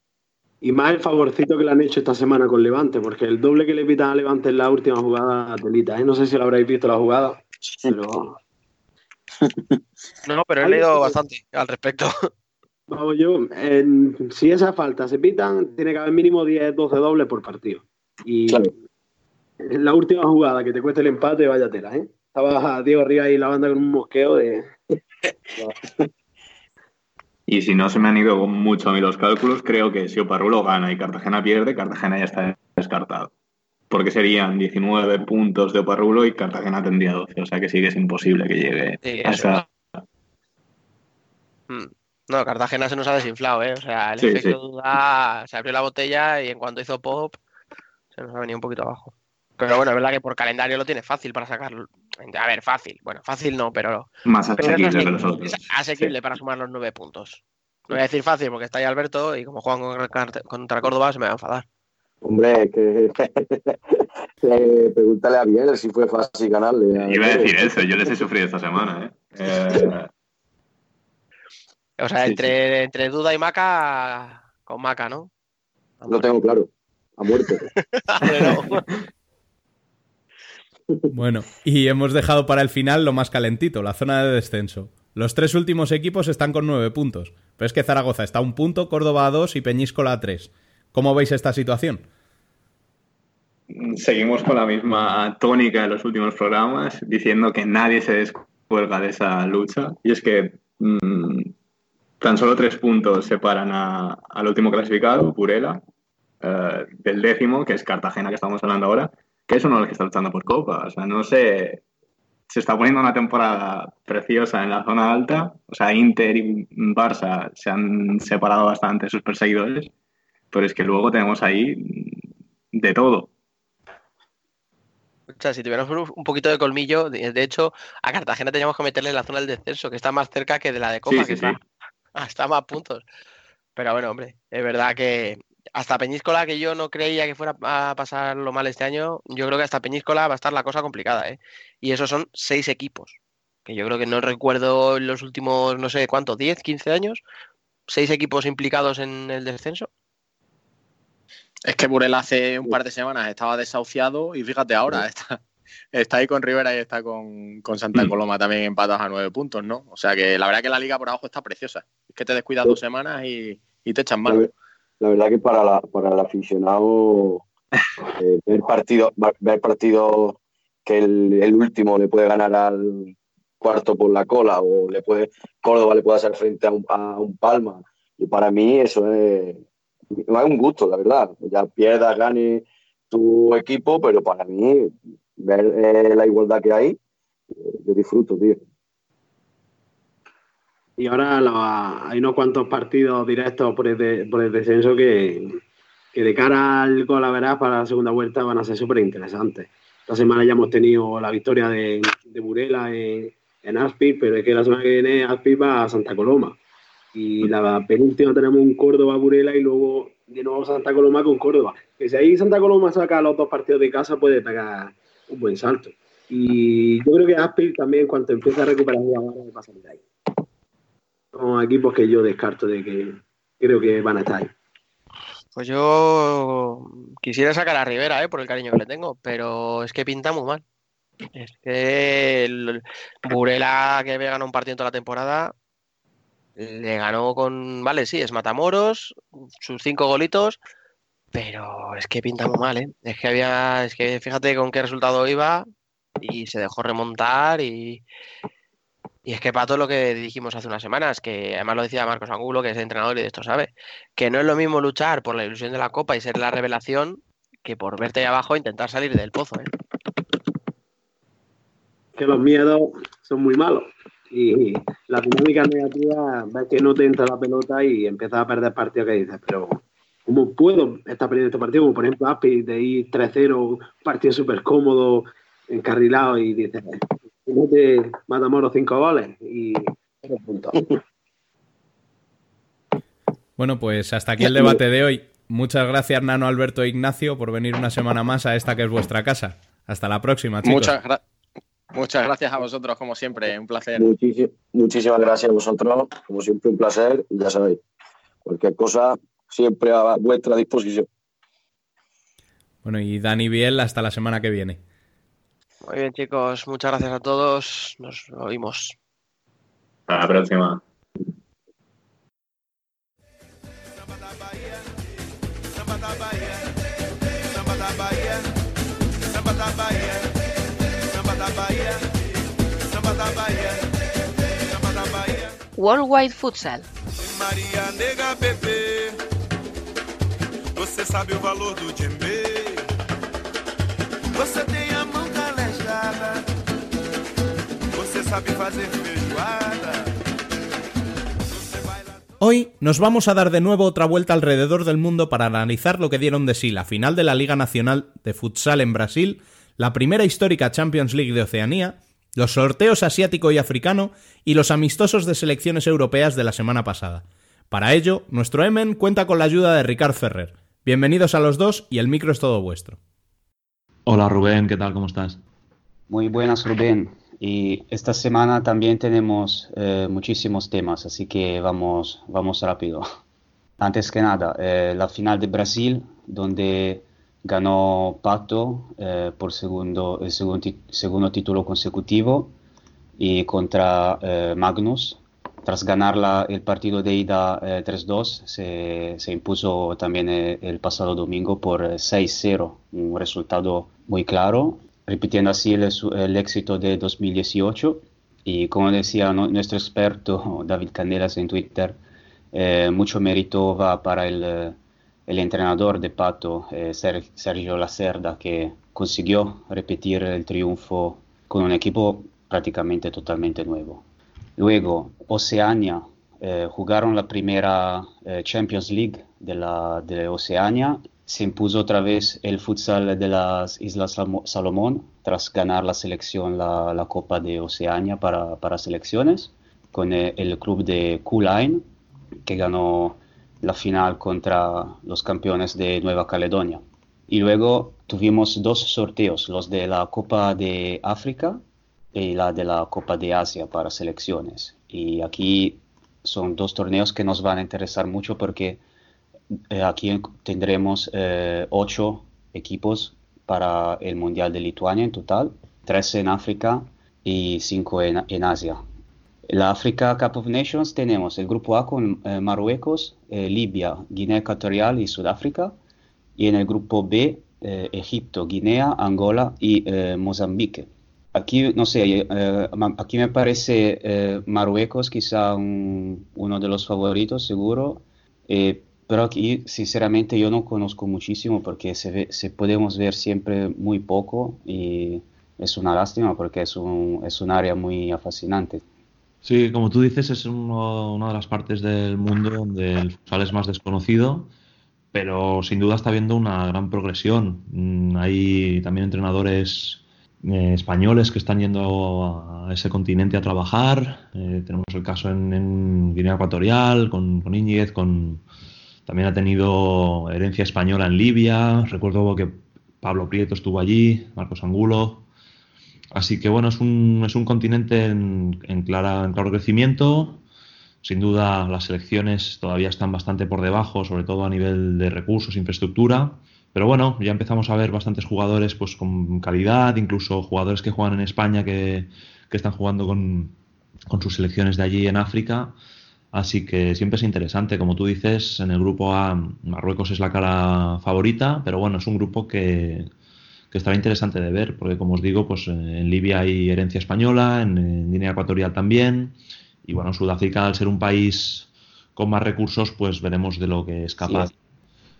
Y más el favorcito que le han hecho esta semana con Levante, porque el doble que le pitan a Levante en la última jugada, telita, ¿eh? No sé si lo habréis visto la jugada, pero [laughs] no, pero he leído bastante al respecto. [laughs] Vamos, yo, si esa falta se pitan, tiene que haber mínimo 10, 12 dobles por partido. Y en la última jugada que te cueste el empate, vaya tela, ¿eh? estaba Diego Rivas y la banda con un mosqueo de... [laughs] Y si no se me han ido mucho a mí los cálculos, creo que si Oparrulo gana y Cartagena pierde, Cartagena ya está descartado. Porque serían 19 puntos de Oparrulo y Cartagena tendría 12. O sea que sí que es imposible que llegue Sí, a esa-. No, Cartagena se nos ha desinflado, ¿eh? O sea, el Sí, efecto sí. duda se abrió la botella y en cuanto hizo pop se nos ha venido un poquito abajo. Pero bueno, es verdad que por calendario lo tiene fácil para sacarlo. A ver, fácil. Bueno, fácil no, pero, más pero asequible que ase- los otros. es asequible para sumar los nueve puntos. No voy a decir fácil porque está ahí Alberto y como juegan contra Córdoba se me va a enfadar. Hombre, que [laughs] eh, pregúntale a Biel si fue fácil ganarle. Iba a decir eso, yo les he sufrido esta semana. ¿eh? [laughs] Eh, O sea, Sí, entre, entre Duda y Maca, con Maca, ¿no? Lo tengo claro. A muerte. Pero- Bueno, y hemos dejado para el final lo más calentito, la zona de descenso. Los tres últimos equipos están con nueve puntos, pero es que Zaragoza está a un punto, Córdoba a dos y Peñíscola a tres. ¿Cómo veis esta situación? seguimos con la misma tónica de los últimos programas, diciendo que nadie se descuelga de esa lucha. Y es que mm, tan solo tres puntos separan a- al último clasificado, Purela, eh, del décimo, que es Cartagena, que estamos hablando ahora, que es uno de los que está luchando por Copa. O sea, no sé. Se está poniendo una temporada preciosa en la zona alta. O sea, Inter y Barça se han separado bastante sus perseguidores. Pero es que luego tenemos ahí de todo. O sea, si tuviéramos un- poquito de colmillo, de, hecho, a Cartagena teníamos que meterle en la zona del descenso, que está más cerca que de la de Copa, Sí, que sí, está, [laughs] está a más puntos. Pero bueno, hombre, es verdad que hasta Peñíscola, que yo no creía que fuera a pasarlo mal este año, yo creo que hasta Peñíscola va a estar la cosa complicada, ¿eh? Y esos son seis equipos, que yo creo que no recuerdo en los últimos, no sé cuánto, 10, 15 años, seis equipos implicados en el descenso. Es que Burela hace un par de semanas estaba desahuciado y fíjate ahora, está, está ahí con Rivera y está con, con Santa Coloma también empatados a nueve puntos, ¿no? O sea que la verdad que la liga por abajo está preciosa. Es que te descuidas dos semanas y, y te echan La, ver- la verdad que para, la, para el aficionado [laughs] eh, ver partido ver partido que el, el último le puede ganar al cuarto por la cola o le puede Córdoba le puede hacer frente a un, a un Palma y para mí eso es, es un gusto la verdad ya pierdas gane tu equipo pero para mí ver eh, la igualdad que hay eh, yo disfruto tío Y ahora la- hay unos cuantos partidos directos por el, por el descenso que, que de cara al gol a verás para la segunda vuelta van a ser súper interesantes. Esta semana ya hemos tenido la victoria de, de Burela en, en Aspir, pero es que la semana que viene Aspir va a Santa Coloma. Y la penúltima tenemos un Córdoba-Burela y luego de nuevo Santa Coloma con Córdoba. Que si ahí Santa Coloma saca los dos partidos de casa puede pegar un buen salto. Y yo creo que Aspir también, en cuanto empiece a recuperar va a salir de ahí son equipos que yo descarto de que creo que van a estar ahí. Pues yo quisiera sacar a Rivera, ¿eh? por el cariño que le tengo, pero es que pinta muy mal. Es que el Burela, que había ganado un partido en toda la temporada, le ganó con, vale, sí, es Matamoros, sus cinco golitos, pero es que pinta muy mal, ¿eh? Es que había, es que fíjate con qué resultado iba y se dejó remontar y, y es que Pato lo que dijimos hace unas semanas, que además lo decía Marcos Angulo, que es entrenador y de esto sabe, que no es lo mismo luchar por la ilusión de la Copa y ser la revelación que por verte ahí abajo e intentar salir del pozo. ¿eh? Que los miedos son muy malos. Y la dinámica negativa ves que no te entra la pelota y empiezas a perder partidos que dices, pero ¿cómo puedo estar perdiendo este partido? Como por ejemplo Aspi, de ir 3-0, un partido súper cómodo, encarrilado y dices, no te Matamoros cinco goles y cero puntos. Bueno, pues hasta aquí el debate de hoy. Muchas gracias, Nano Alberto e Ignacio, por venir una semana más a esta que es vuestra casa. Hasta la próxima, chicos. Muchas, gra- muchas gracias a vosotros, como siempre, un placer. Muchísi- muchísimas gracias a vosotros, como siempre un placer, ya sabéis, cualquier cosa siempre a vuestra disposición. Bueno, y Dani Biel, hasta la semana que viene. Muy bien, chicos, muchas gracias a todos. Nos oímos. Hasta la próxima. Worldwide Futsal. Hoy nos vamos a dar de nuevo otra vuelta alrededor del mundo para analizar lo que dieron de sí la final de la Liga Nacional de Futsal en Brasil, la primera histórica Champions League de Oceanía, los sorteos asiático y africano y los amistosos de selecciones europeas de la semana pasada. Para ello, nuestro Emen cuenta con la ayuda de Ricard Ferrer. Bienvenidos a los dos y el micro es todo vuestro. Hola Rubén, ¿qué tal? ¿Cómo estás? Muy buenas, Rubén. Y esta semana también tenemos eh, muchísimos temas, así que vamos, vamos rápido. [laughs] Antes que nada, eh, la final de Brasil, donde ganó Pato eh, por segundo, el segundo, segundo título consecutivo y contra eh, Magnus. Tras ganar la- el partido de ida eh, 3-2, se, se impuso también eh, el pasado domingo por eh, 6-0, un resultado muy claro, repitiendo así el, el éxito de 2018. Y como decía no- nuestro experto [laughs] David Candelas en Twitter, eh, mucho mérito va para el, eh, el entrenador de Pato, eh, Ser- Sergio Lacerda, que consiguió repetir el triunfo con un equipo prácticamente totalmente nuevo. Luego, Oceania, eh, jugaron la primera eh, Champions League de la Oceania. Se impuso otra vez el futsal de las Islas Salomón tras ganar la selección la, Copa de Oceania para, selecciones con eh, el club de Q-Line que ganó la final contra los campeones de Nueva Caledonia. Y luego tuvimos dos sorteos, los de la Copa de África y la de la Copa de Asia para selecciones. Y aquí son dos torneos que nos van a interesar mucho porque eh, aquí tendremos eh, ocho equipos para el Mundial de Lituania en total, tres en África y cinco en, en Asia. La Africa Cup of Nations tenemos el grupo A con eh, Marruecos, Libia, Guinea Ecuatorial y Sudáfrica. Y en el grupo B, Egipto, Guinea, Angola y Mozambique. Aquí, no sé, eh, aquí me parece eh, Marruecos quizá un- uno de los favoritos, seguro. Eh, pero aquí, sinceramente, yo no conozco muchísimo porque se, ve- se podemos ver siempre muy poco y es una lástima porque es un, es un área muy fascinante. Sí, como tú dices, es uno- una de las partes del mundo donde el futsal es más desconocido, pero sin duda está habiendo una gran progresión. Mm, Hay también entrenadores eh, españoles que están yendo a ese continente a trabajar. Eh, tenemos el caso en, Guinea Ecuatorial, con, con con, también ha tenido herencia española en Libia. Recuerdo que Pablo Prieto estuvo allí, Marcos Angulo. Así que bueno, es un, es un continente en, en clara, en claro crecimiento. Sin duda las selecciones todavía están bastante por debajo, sobre todo a nivel de recursos, infraestructura. Pero bueno, ya empezamos a ver bastantes jugadores pues con calidad, incluso jugadores que juegan en España que, que están jugando con, con sus selecciones de allí en África. Así que siempre es interesante, como tú dices, en el grupo A Marruecos es la cara favorita, pero bueno, es un grupo que, que estará interesante de ver, porque como os digo, pues en Libia hay herencia española, en, en Guinea Ecuatorial también, y bueno, Sudáfrica al ser un país con más recursos, pues veremos de lo que es capaz.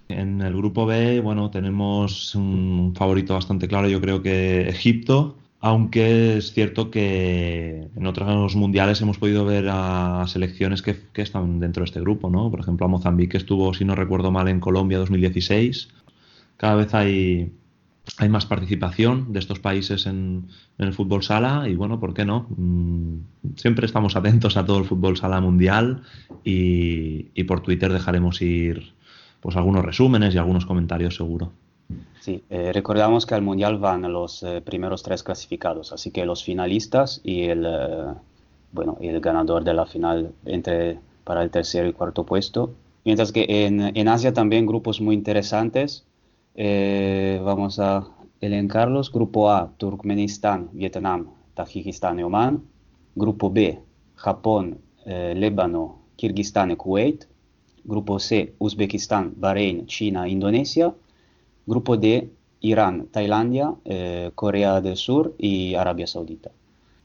En el grupo B, bueno, tenemos un favorito bastante claro, yo creo que Egipto, aunque es cierto que en otros mundiales hemos podido ver a selecciones que, están dentro de este grupo, ¿no? Por ejemplo, a Mozambique estuvo, si no recuerdo mal, en Colombia 2016. Cada vez hay, más participación de estos países en, el fútbol sala y bueno, ¿por qué no? Mm, Siempre estamos atentos a todo el fútbol sala mundial y por Twitter dejaremos ir pues algunos resúmenes y algunos comentarios seguro. Sí, eh, recordamos que al Mundial van los eh, primeros tres clasificados, así que los finalistas y el, eh, bueno, el ganador de la final entre, para el tercer y cuarto puesto. Mientras que en, en Asia también grupos muy interesantes. Eh, vamos a elencarlos. Grupo A, Turkmenistán, Vietnam, Tajikistán y Oman. Grupo B, Japón, eh, Líbano, Kirguistán y Kuwait. Grupo C, Uzbekistán, Bahrein, China, Indonesia. Grupo D, Irán, Tailandia, eh, Corea del Sur y Arabia Saudita.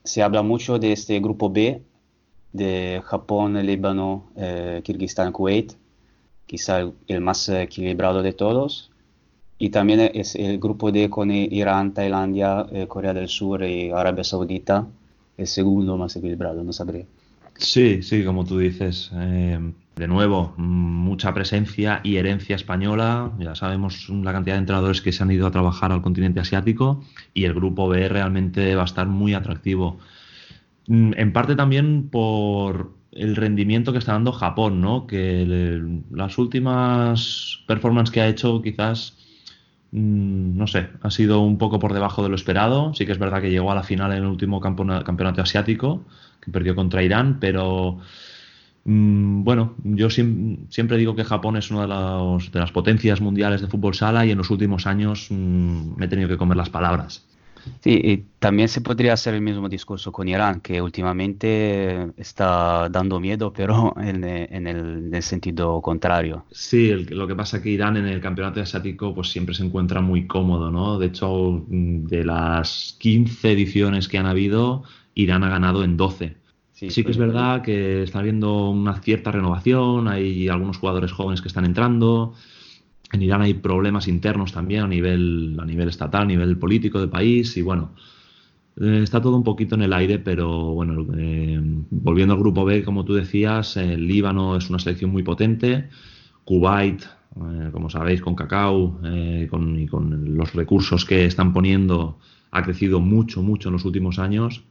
se habla mucho de este grupo B, de Japón, Líbano, eh, Kirguistán, Kuwait, quizá el, el, más equilibrado de todos. Y también es el grupo D con Irán, Tailandia, eh, Corea del Sur y Arabia Saudita, el segundo más equilibrado, no sabría. Sí, sí, como tú dices. Eh, de nuevo, mucha presencia y herencia española. Ya sabemos la cantidad de entrenadores que se han ido a trabajar al continente asiático y el grupo B realmente va a estar muy atractivo. Mm, en parte también por el rendimiento que está dando Japón, ¿no? Que las últimas performances que ha hecho quizás mm, no sé, ha sido un poco por debajo de lo esperado. Sí que es verdad que llegó a la final en el último campeonato asiático, que perdió contra Irán, pero Mm, bueno, yo siempre digo que Japón es una de, las potencias mundiales de fútbol sala y en los últimos años mm, me he tenido que comer las palabras. Sí, y también se podría hacer el mismo discurso con Irán, que últimamente está dando miedo, [laughs] pero en, el, sentido contrario. Sí, lo que pasa es que Irán en el campeonato asiático pues siempre se encuentra muy cómodo, ¿no? De hecho, mm, de las 15 ediciones que han habido, Irán ha ganado en 12. Sí, que es verdad que está habiendo una cierta renovación, hay algunos jugadores jóvenes que están entrando. En Irán hay problemas internos también a nivel, a nivel estatal, a nivel político del país y bueno, eh, está todo un poquito en el aire, pero bueno, eh, volviendo al grupo B, como tú decías, el Líbano es una selección muy potente, Kuwait, eh, como sabéis, con Cacao con, y con los recursos que están poniendo, ha crecido mucho, mucho en los últimos años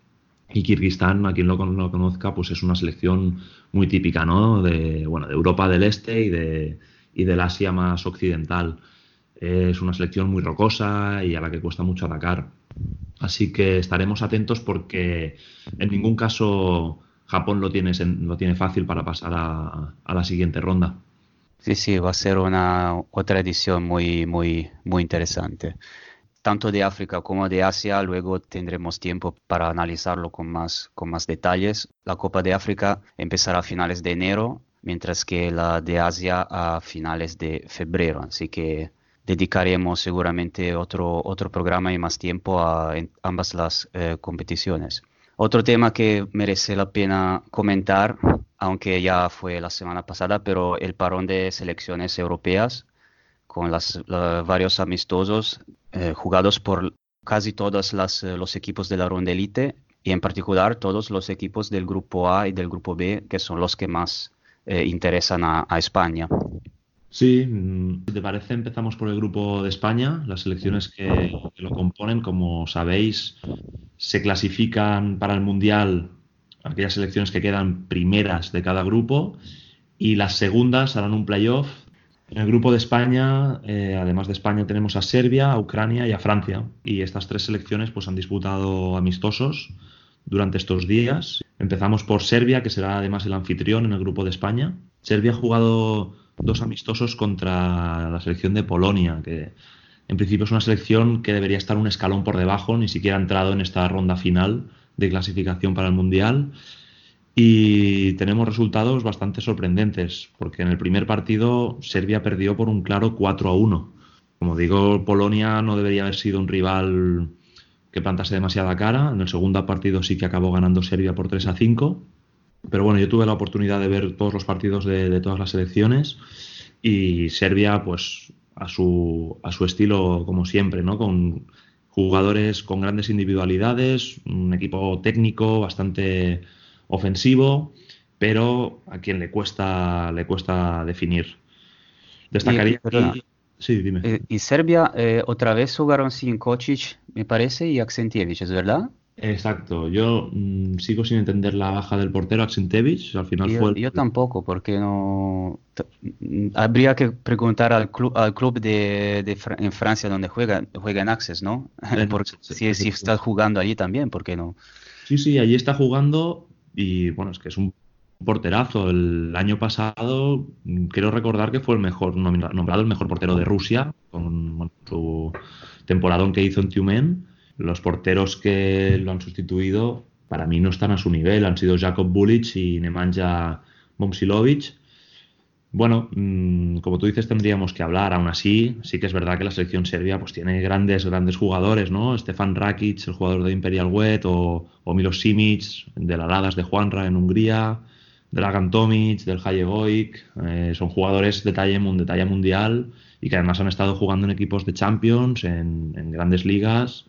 y Kirguistán, a quien no lo conozca, pues es una selección muy típica, ¿no? De, bueno, de Europa del Este y, de, y del Asia más occidental. Es una selección muy rocosa y a la que cuesta mucho atacar. Así que estaremos atentos porque en ningún caso Japón lo tiene, lo tiene fácil para pasar a, a la siguiente ronda. Sí, sí, va a ser una otra edición muy, muy, muy interesante tanto de África como de Asia, luego tendremos tiempo para analizarlo con más, con más detalles. La Copa de África empezará a finales de enero, mientras que la de Asia a finales de febrero. Así que dedicaremos seguramente otro, otro programa y más tiempo a ambas las eh, competiciones. Otro tema que merece la pena comentar, aunque ya fue la semana pasada, pero el parón de selecciones europeas con las, varios amistosos eh, jugados por casi todos eh, los equipos de la ronda elite y en particular todos los equipos del grupo A y del grupo B, que son los que más eh, interesan a, España. Sí, mm, si te parece, empezamos por el grupo de España. Las selecciones que, lo componen, como sabéis, se clasifican para el Mundial aquellas selecciones que quedan primeras de cada grupo y las segundas harán un playoff en el grupo de España, eh, además de España, tenemos a Serbia, a Ucrania y a Francia. Y estas tres selecciones pues, han disputado amistosos durante estos días. Empezamos por Serbia, que será además el anfitrión en el grupo de España. Serbia ha jugado dos amistosos contra la selección de Polonia, que en principio es una selección que debería estar un escalón por debajo, ni siquiera ha entrado en esta ronda final de clasificación para el Mundial. Y tenemos resultados bastante sorprendentes, porque en el primer partido Serbia perdió por un claro 4 a 1. Como digo, Polonia no debería haber sido un rival que plantase demasiada cara. En el segundo partido sí que acabó ganando Serbia por 3 a 5. Pero bueno, yo tuve la oportunidad de ver todos los partidos de, todas las selecciones y Serbia, pues a su, a su estilo, como siempre, ¿no? Con jugadores con grandes individualidades, un equipo técnico bastante ofensivo, pero a quien le cuesta, le cuesta definir. Destacaría. Y, sí, dime. Eh, y Serbia eh, otra vez jugaron sin Kocic, me parece, y Aksentievich, ¿es verdad? Exacto, yo mm, sigo sin entender la baja del portero Aksentevich, al final yo, fue... Yo tampoco, porque no... Mm, habría que preguntar al club, al club de, en Francia donde juega, juega en Access, ¿no? [laughs] si, si está jugando allí también, ¿por qué no? Sí, sí, allí está jugando, y bueno, es que es un porterazo. El año pasado quiero recordar que fue el mejor nombrado el mejor portero de Rusia con su temporadón que hizo en Tiumen. Los porteros que lo han sustituido para mí no están a su nivel. Han sido Jakob Bulic y Nemanja Momsilovic. Bueno, mm, como tú dices, tendríamos que hablar. Aún así, sí que es verdad que la selección serbia pues, tiene grandes, grandes jugadores, ¿no? Stefan Rakic, el jugador de Imperial Wet, o, o Milos Simic, de la Ladas de Juanra en Hungría, Dragan Tomic, del Hajegoik. Eh, son jugadores de talla, mundial y que además han estado jugando en equipos de Champions, en grandes ligas.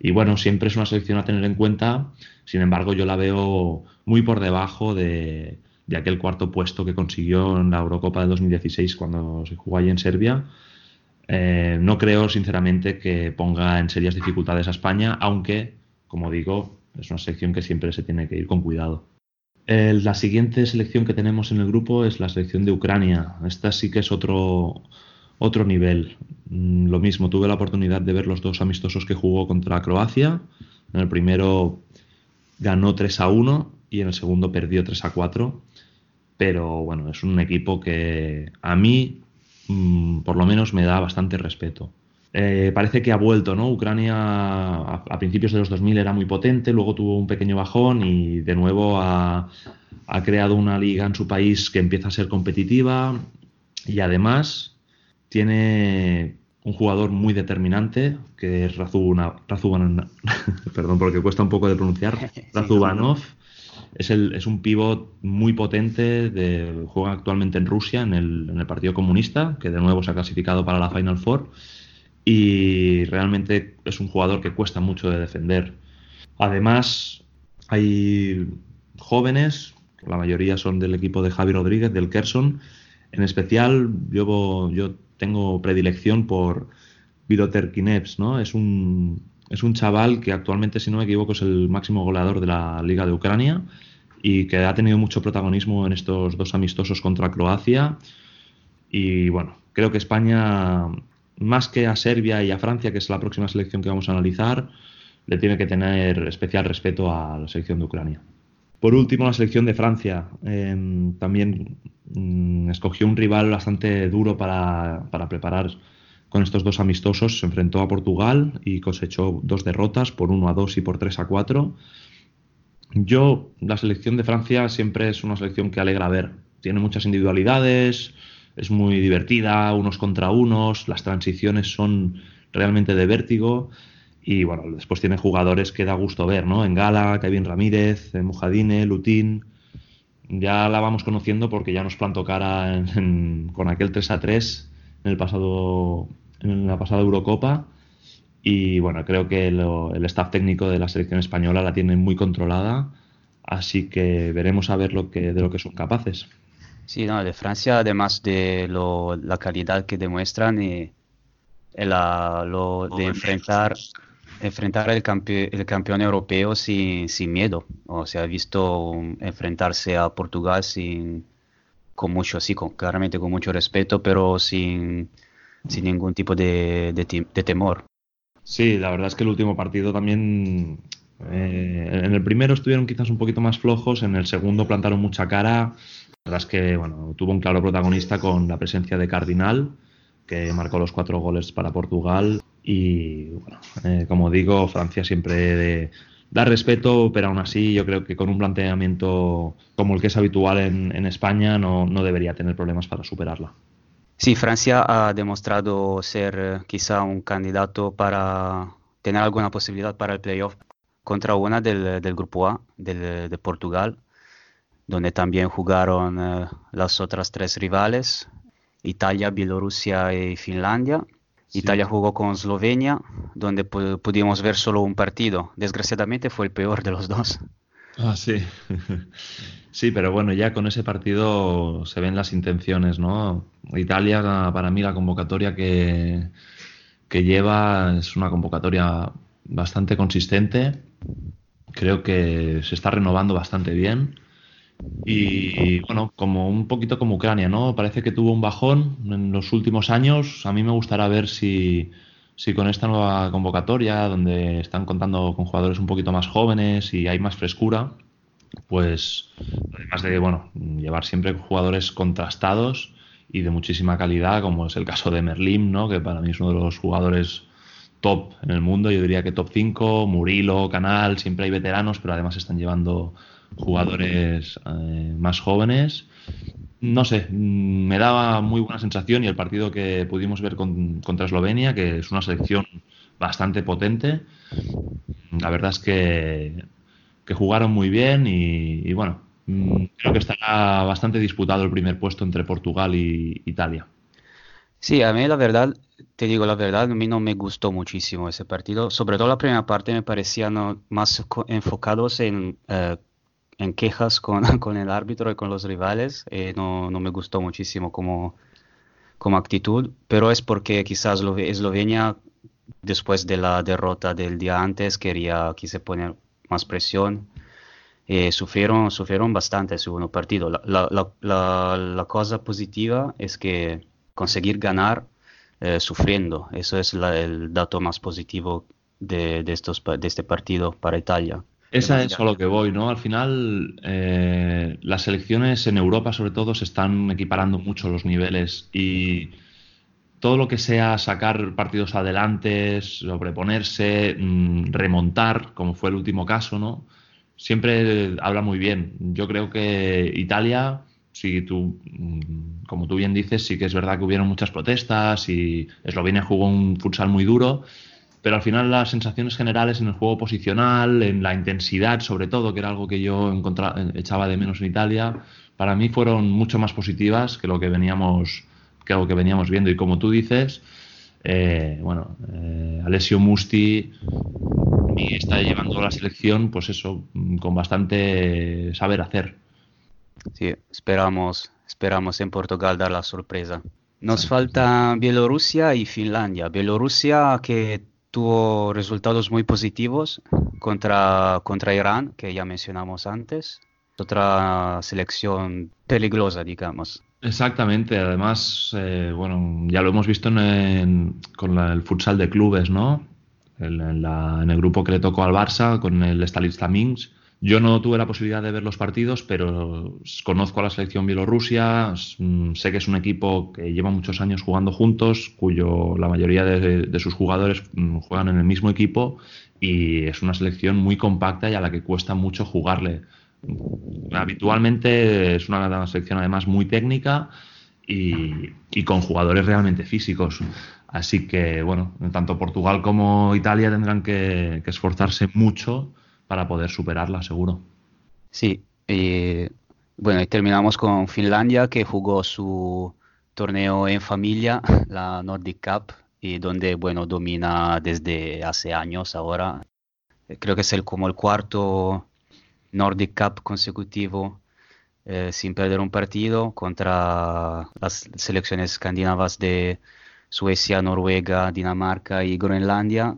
Y bueno, siempre es una selección a tener en cuenta. Sin embargo, yo la veo muy por debajo de, de aquel cuarto puesto que consiguió en la Eurocopa de 2016 cuando se jugó allí en Serbia. Eh, no creo, sinceramente, que ponga en serias dificultades a España, aunque, como digo, es una selección que siempre se tiene que ir con cuidado. La siguiente selección que tenemos en el grupo es la selección de Ucrania. Esta sí que es otro, otro nivel. Mm, Lo mismo, tuve la oportunidad de ver los dos amistosos que jugó contra Croacia. En el primero ganó 3 a 1 y en el segundo perdió 3 a 4. Pero bueno, es un equipo que a mí, mm, por lo menos, me da bastante respeto. Eh, parece que ha vuelto, ¿no? Ucrania a, a principios de los 2000 era muy potente, luego tuvo un pequeño bajón y de nuevo ha, ha creado una liga en su país que empieza a ser competitiva y además tiene un jugador muy determinante que es Razubana, Razuban- [laughs] perdón porque cuesta un poco de pronunciar, [laughs] Razubanov. Es, el, es un pivot muy potente, de, juega actualmente en Rusia en el, en el Partido Comunista, que de nuevo se ha clasificado para la Final Four y realmente es un jugador que cuesta mucho de defender. Además, hay jóvenes, la mayoría son del equipo de Javi Rodríguez, del Kerson. En especial, yo, yo tengo predilección por Viroter Kineps, ¿no? Es un, es un chaval que actualmente, si no me equivoco, es el máximo goleador de la Liga de Ucrania y que ha tenido mucho protagonismo en estos dos amistosos contra Croacia. Y bueno, creo que España, más que a Serbia y a Francia, que es la próxima selección que vamos a analizar, le tiene que tener especial respeto a la selección de Ucrania. Por último, la selección de Francia. Eh, también mm, escogió un rival bastante duro para, para preparar con estos dos amistosos. Se enfrentó a Portugal y cosechó dos derrotas por 1 a 2 y por 3 a 4. Yo, la selección de Francia siempre es una selección que alegra ver. Tiene muchas individualidades, es muy divertida, unos contra unos, las transiciones son realmente de vértigo. Y bueno, después tiene jugadores que da gusto ver, ¿no? En Gala, Kevin Ramírez, eh, Mujadine, Lutín. Ya la vamos conociendo porque ya nos plantó cara con aquel 3 a 3 en, el pasado, en la pasada Eurocopa. Y bueno, creo que lo- el staff técnico de la selección española la tiene muy controlada. Así que veremos a ver lo que, de lo que son capaces. Sí, no, de Francia, además de lo- la calidad que demuestran y el, ah, lo de enfrentar, enfrentar el, campe- el campeón europeo sin, sin miedo. O sea, he visto enfrentarse a Portugal sin, con mucho, sí, con, claramente con mucho respeto, pero sin, sin ningún tipo de, temor. Sí, la verdad es que el último partido también. eh, en el primero estuvieron quizás un poquito más flojos, en el segundo plantaron mucha cara. La verdad es que bueno, tuvo un claro protagonista con la presencia de Cardinal, que marcó los cuatro goles para Portugal. Y bueno, eh, como digo, Francia siempre da respeto, pero aún así yo creo que con un planteamiento como el que es habitual en, España no debería tener problemas para superarla. Sí, Francia ha demostrado ser eh, quizá un candidato para tener alguna posibilidad para el playoff contra una del, del grupo A, del- de Portugal, donde también jugaron eh, las otras tres rivales, Italia, Bielorrusia y Finlandia. Italia jugó con Eslovenia, donde pu- pudimos ver solo un partido. Desgraciadamente fue el peor de los dos. Ah, sí. [laughs] Sí, pero bueno, ya con ese partido se ven las intenciones, ¿no? Italia, para mí, la convocatoria que, que lleva es una convocatoria bastante consistente. Creo que se está renovando bastante bien. Y bueno, como un poquito como Ucrania, ¿no? Parece que tuvo un bajón en los últimos años. A mí me gustará ver si, si con esta nueva convocatoria, donde están contando con jugadores un poquito más jóvenes y hay más frescura, pues además de bueno, llevar siempre jugadores contrastados y de muchísima calidad, como es el caso de Merlim, ¿no? Que para mí es uno de los jugadores top en el mundo, yo diría que top 5, Murilo, Canal, siempre hay veteranos, pero además están llevando jugadores eh, más jóvenes no sé, mm, me daba muy buena sensación y el partido que pudimos ver contra Eslovenia, que es una selección bastante potente, la verdad es que, que jugaron muy bien y, bueno, mm, creo que estará bastante disputado el primer puesto entre Portugal y Italia. Sí, a mí la verdad, te digo la verdad, a mí no me gustó muchísimo ese partido. Sobre todo la primera parte me parecían más enfocados en eh, en quejas con, [laughs] con, el árbitro y con los rivales. Eh, no, no, me gustó muchísimo como, como actitud, pero es porque quizás Eslovenia, después de la derrota del día antes, quería quise poner más presión. Eh, sufrieron, bastante el segundo partido. La, la, cosa positiva es que conseguir ganar eh, sufriendo, eso es el dato más positivo de, estos, de este partido para Italia. Esa es a lo que voy, ¿no? Al final, eh, las selecciones en Europa, sobre todo, se están equiparando mucho los niveles y todo lo que sea sacar partidos adelante, sobreponerse, mm, remontar, como fue el último caso, ¿no? Siempre habla muy bien. Yo creo que Italia, si tú, mm, como tú bien dices, sí que es verdad que hubieron muchas protestas y Eslovenia jugó un futsal muy duro pero al final las sensaciones generales en el juego posicional, en la intensidad sobre todo, que era algo que yo echaba de menos en Italia, para mí fueron mucho más positivas que lo que veníamos, que lo que veníamos viendo. Y como tú dices, eh, bueno, eh, Alessio Musti está llevando la selección, pues eso, con bastante saber hacer. Sí, esperamos, esperamos en Portugal dar la sorpresa. Nos falta Bielorrusia y Finlandia. Bielorrusia que tuvo resultados muy positivos contra, contra Irán, que ya mencionamos antes. Otra selección peligrosa, digamos. Exactamente, además, eh, bueno, ya lo hemos visto en, con el futsal de clubes, ¿no? En, en, el grupo que le tocó al Barça, con el Stalista Minsk, yo no tuve la posibilidad de ver los partidos, pero conozco a la selección bielorrusia, mm, sé que es un equipo que lleva muchos años jugando juntos, cuyo la mayoría de, sus jugadores mm, juegan en el mismo equipo y es una selección muy compacta y a la que cuesta mucho jugarle. Habitualmente es una selección además muy técnica y, con jugadores realmente físicos. Así que, bueno, tanto Portugal como Italia tendrán que esforzarse mucho para poder superarla, seguro. Sí, y bueno, y terminamos con Finlandia que jugó su torneo en familia, [laughs] la Nordic Cup, y donde, bueno, domina desde hace años ahora. Creo que es el, como el cuarto Nordic Cup consecutivo eh, sin perder un partido contra las selecciones escandinavas de Suecia, Noruega, Dinamarca y Groenlandia.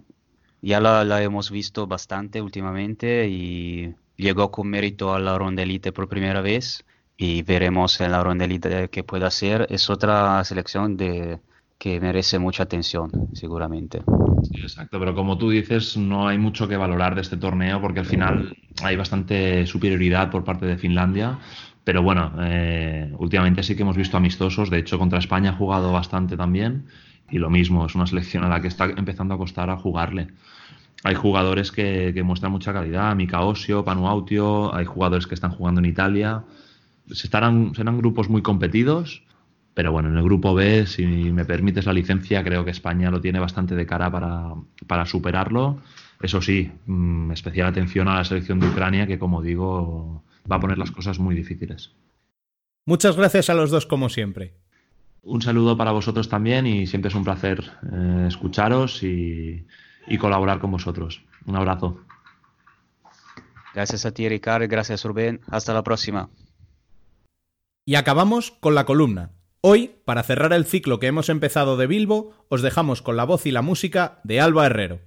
Ya la, hemos visto bastante últimamente y llegó con mérito a la ronda elite por primera vez y veremos en la ronda elite qué puede hacer. Es otra selección de, que merece mucha atención, seguramente. Sí, exacto, pero como tú dices, no hay mucho que valorar de este torneo porque al final hay bastante superioridad por parte de Finlandia. Pero bueno, eh, últimamente sí que hemos visto amistosos. De hecho, contra España ha jugado bastante también. Y lo mismo, es una selección a la que está empezando a costar a jugarle. Hay jugadores que, muestran mucha calidad, Mika Osio, Panu hay jugadores que están jugando en Italia. Se estarán, serán grupos muy competidos, pero bueno, en el grupo B, si me permites la licencia, creo que España lo tiene bastante de cara para, para superarlo. Eso sí, mm, especial atención a la selección de Ucrania, que como digo, va a poner las cosas muy difíciles. Muchas gracias a los dos como siempre. Un saludo para vosotros también y siempre es un placer eh, escucharos y, colaborar con vosotros. Un abrazo. Gracias a ti, Ricardo. Gracias, Rubén. Hasta la próxima. Y acabamos con la columna. Hoy, para cerrar el ciclo que hemos empezado de Bilbo, os dejamos con la voz y la música de Alba Herrero.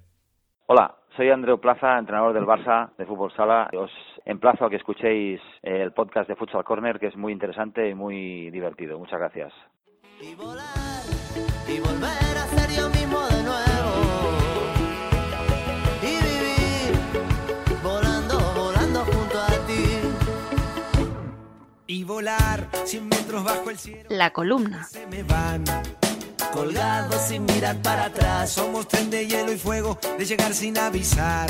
Hola, soy Andreu Plaza, entrenador del Barça de Fútbol Sala. Os emplazo a que escuchéis el podcast de Futsal Corner, que es muy interesante y muy divertido. Muchas gracias y volar y volver a ser yo mismo de nuevo y vivir volando, volando junto a ti y volar 100 metros bajo el cielo. La columna. Se me van colgados sin mirar para atrás. Somos tren de hielo y fuego de llegar sin avisar,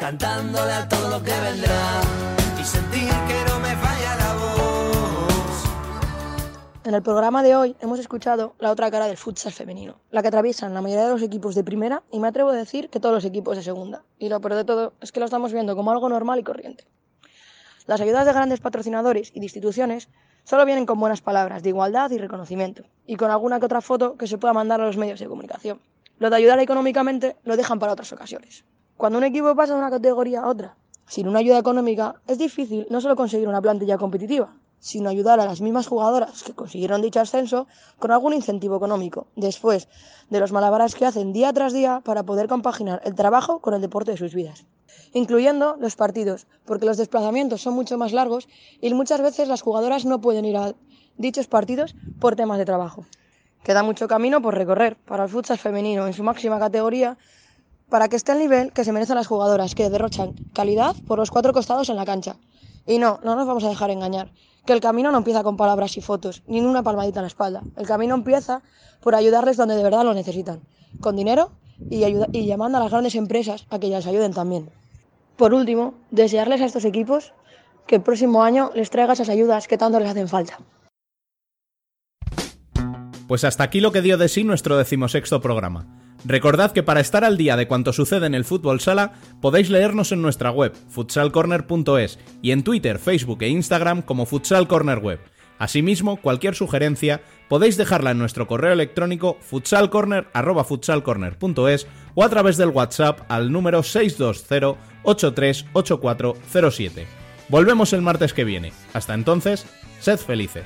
cantándole a todo lo que vendrá y sentir que no me falla la voz En el programa de hoy hemos escuchado la otra cara del futsal femenino, la que atraviesan la mayoría de los equipos de primera y me atrevo a decir que todos los equipos de segunda. Y lo peor de todo es que lo estamos viendo como algo normal y corriente. Las ayudas de grandes patrocinadores y de instituciones solo vienen con buenas palabras de igualdad y reconocimiento, y con alguna que otra foto que se pueda mandar a los medios de comunicación. Lo de ayudar económicamente lo dejan para otras ocasiones. Cuando un equipo pasa de una categoría a otra, sin una ayuda económica, es difícil no solo conseguir una plantilla competitiva, sino ayudar a las mismas jugadoras que consiguieron dicho ascenso con algún incentivo económico, después de los malabares que hacen día tras día para poder compaginar el trabajo con el deporte de sus vidas, incluyendo los partidos, porque los desplazamientos son mucho más largos y muchas veces las jugadoras no pueden ir a dichos partidos por temas de trabajo. Queda mucho camino por recorrer para el futsal femenino en su máxima categoría para que esté al nivel que se merecen las jugadoras que derrochan calidad por los cuatro costados en la cancha. Y no, no nos vamos a dejar engañar que el camino no empieza con palabras y fotos, ni una palmadita en la espalda. El camino empieza por ayudarles donde de verdad lo necesitan, con dinero y, y llamando a las grandes empresas a que ellas ayuden también. Por último, desearles a estos equipos que el próximo año les traiga esas ayudas que tanto les hacen falta. Pues hasta aquí lo que dio de sí nuestro decimosexto programa. Recordad que para estar al día de cuanto sucede en el fútbol sala, podéis leernos en nuestra web, futsalcorner.es, y en Twitter, Facebook e Instagram como Futsal Corner Web. Asimismo, cualquier sugerencia podéis dejarla en nuestro correo electrónico futsalcorner.es o a través del WhatsApp al número 620-838407. Volvemos el martes que viene. Hasta entonces, sed felices.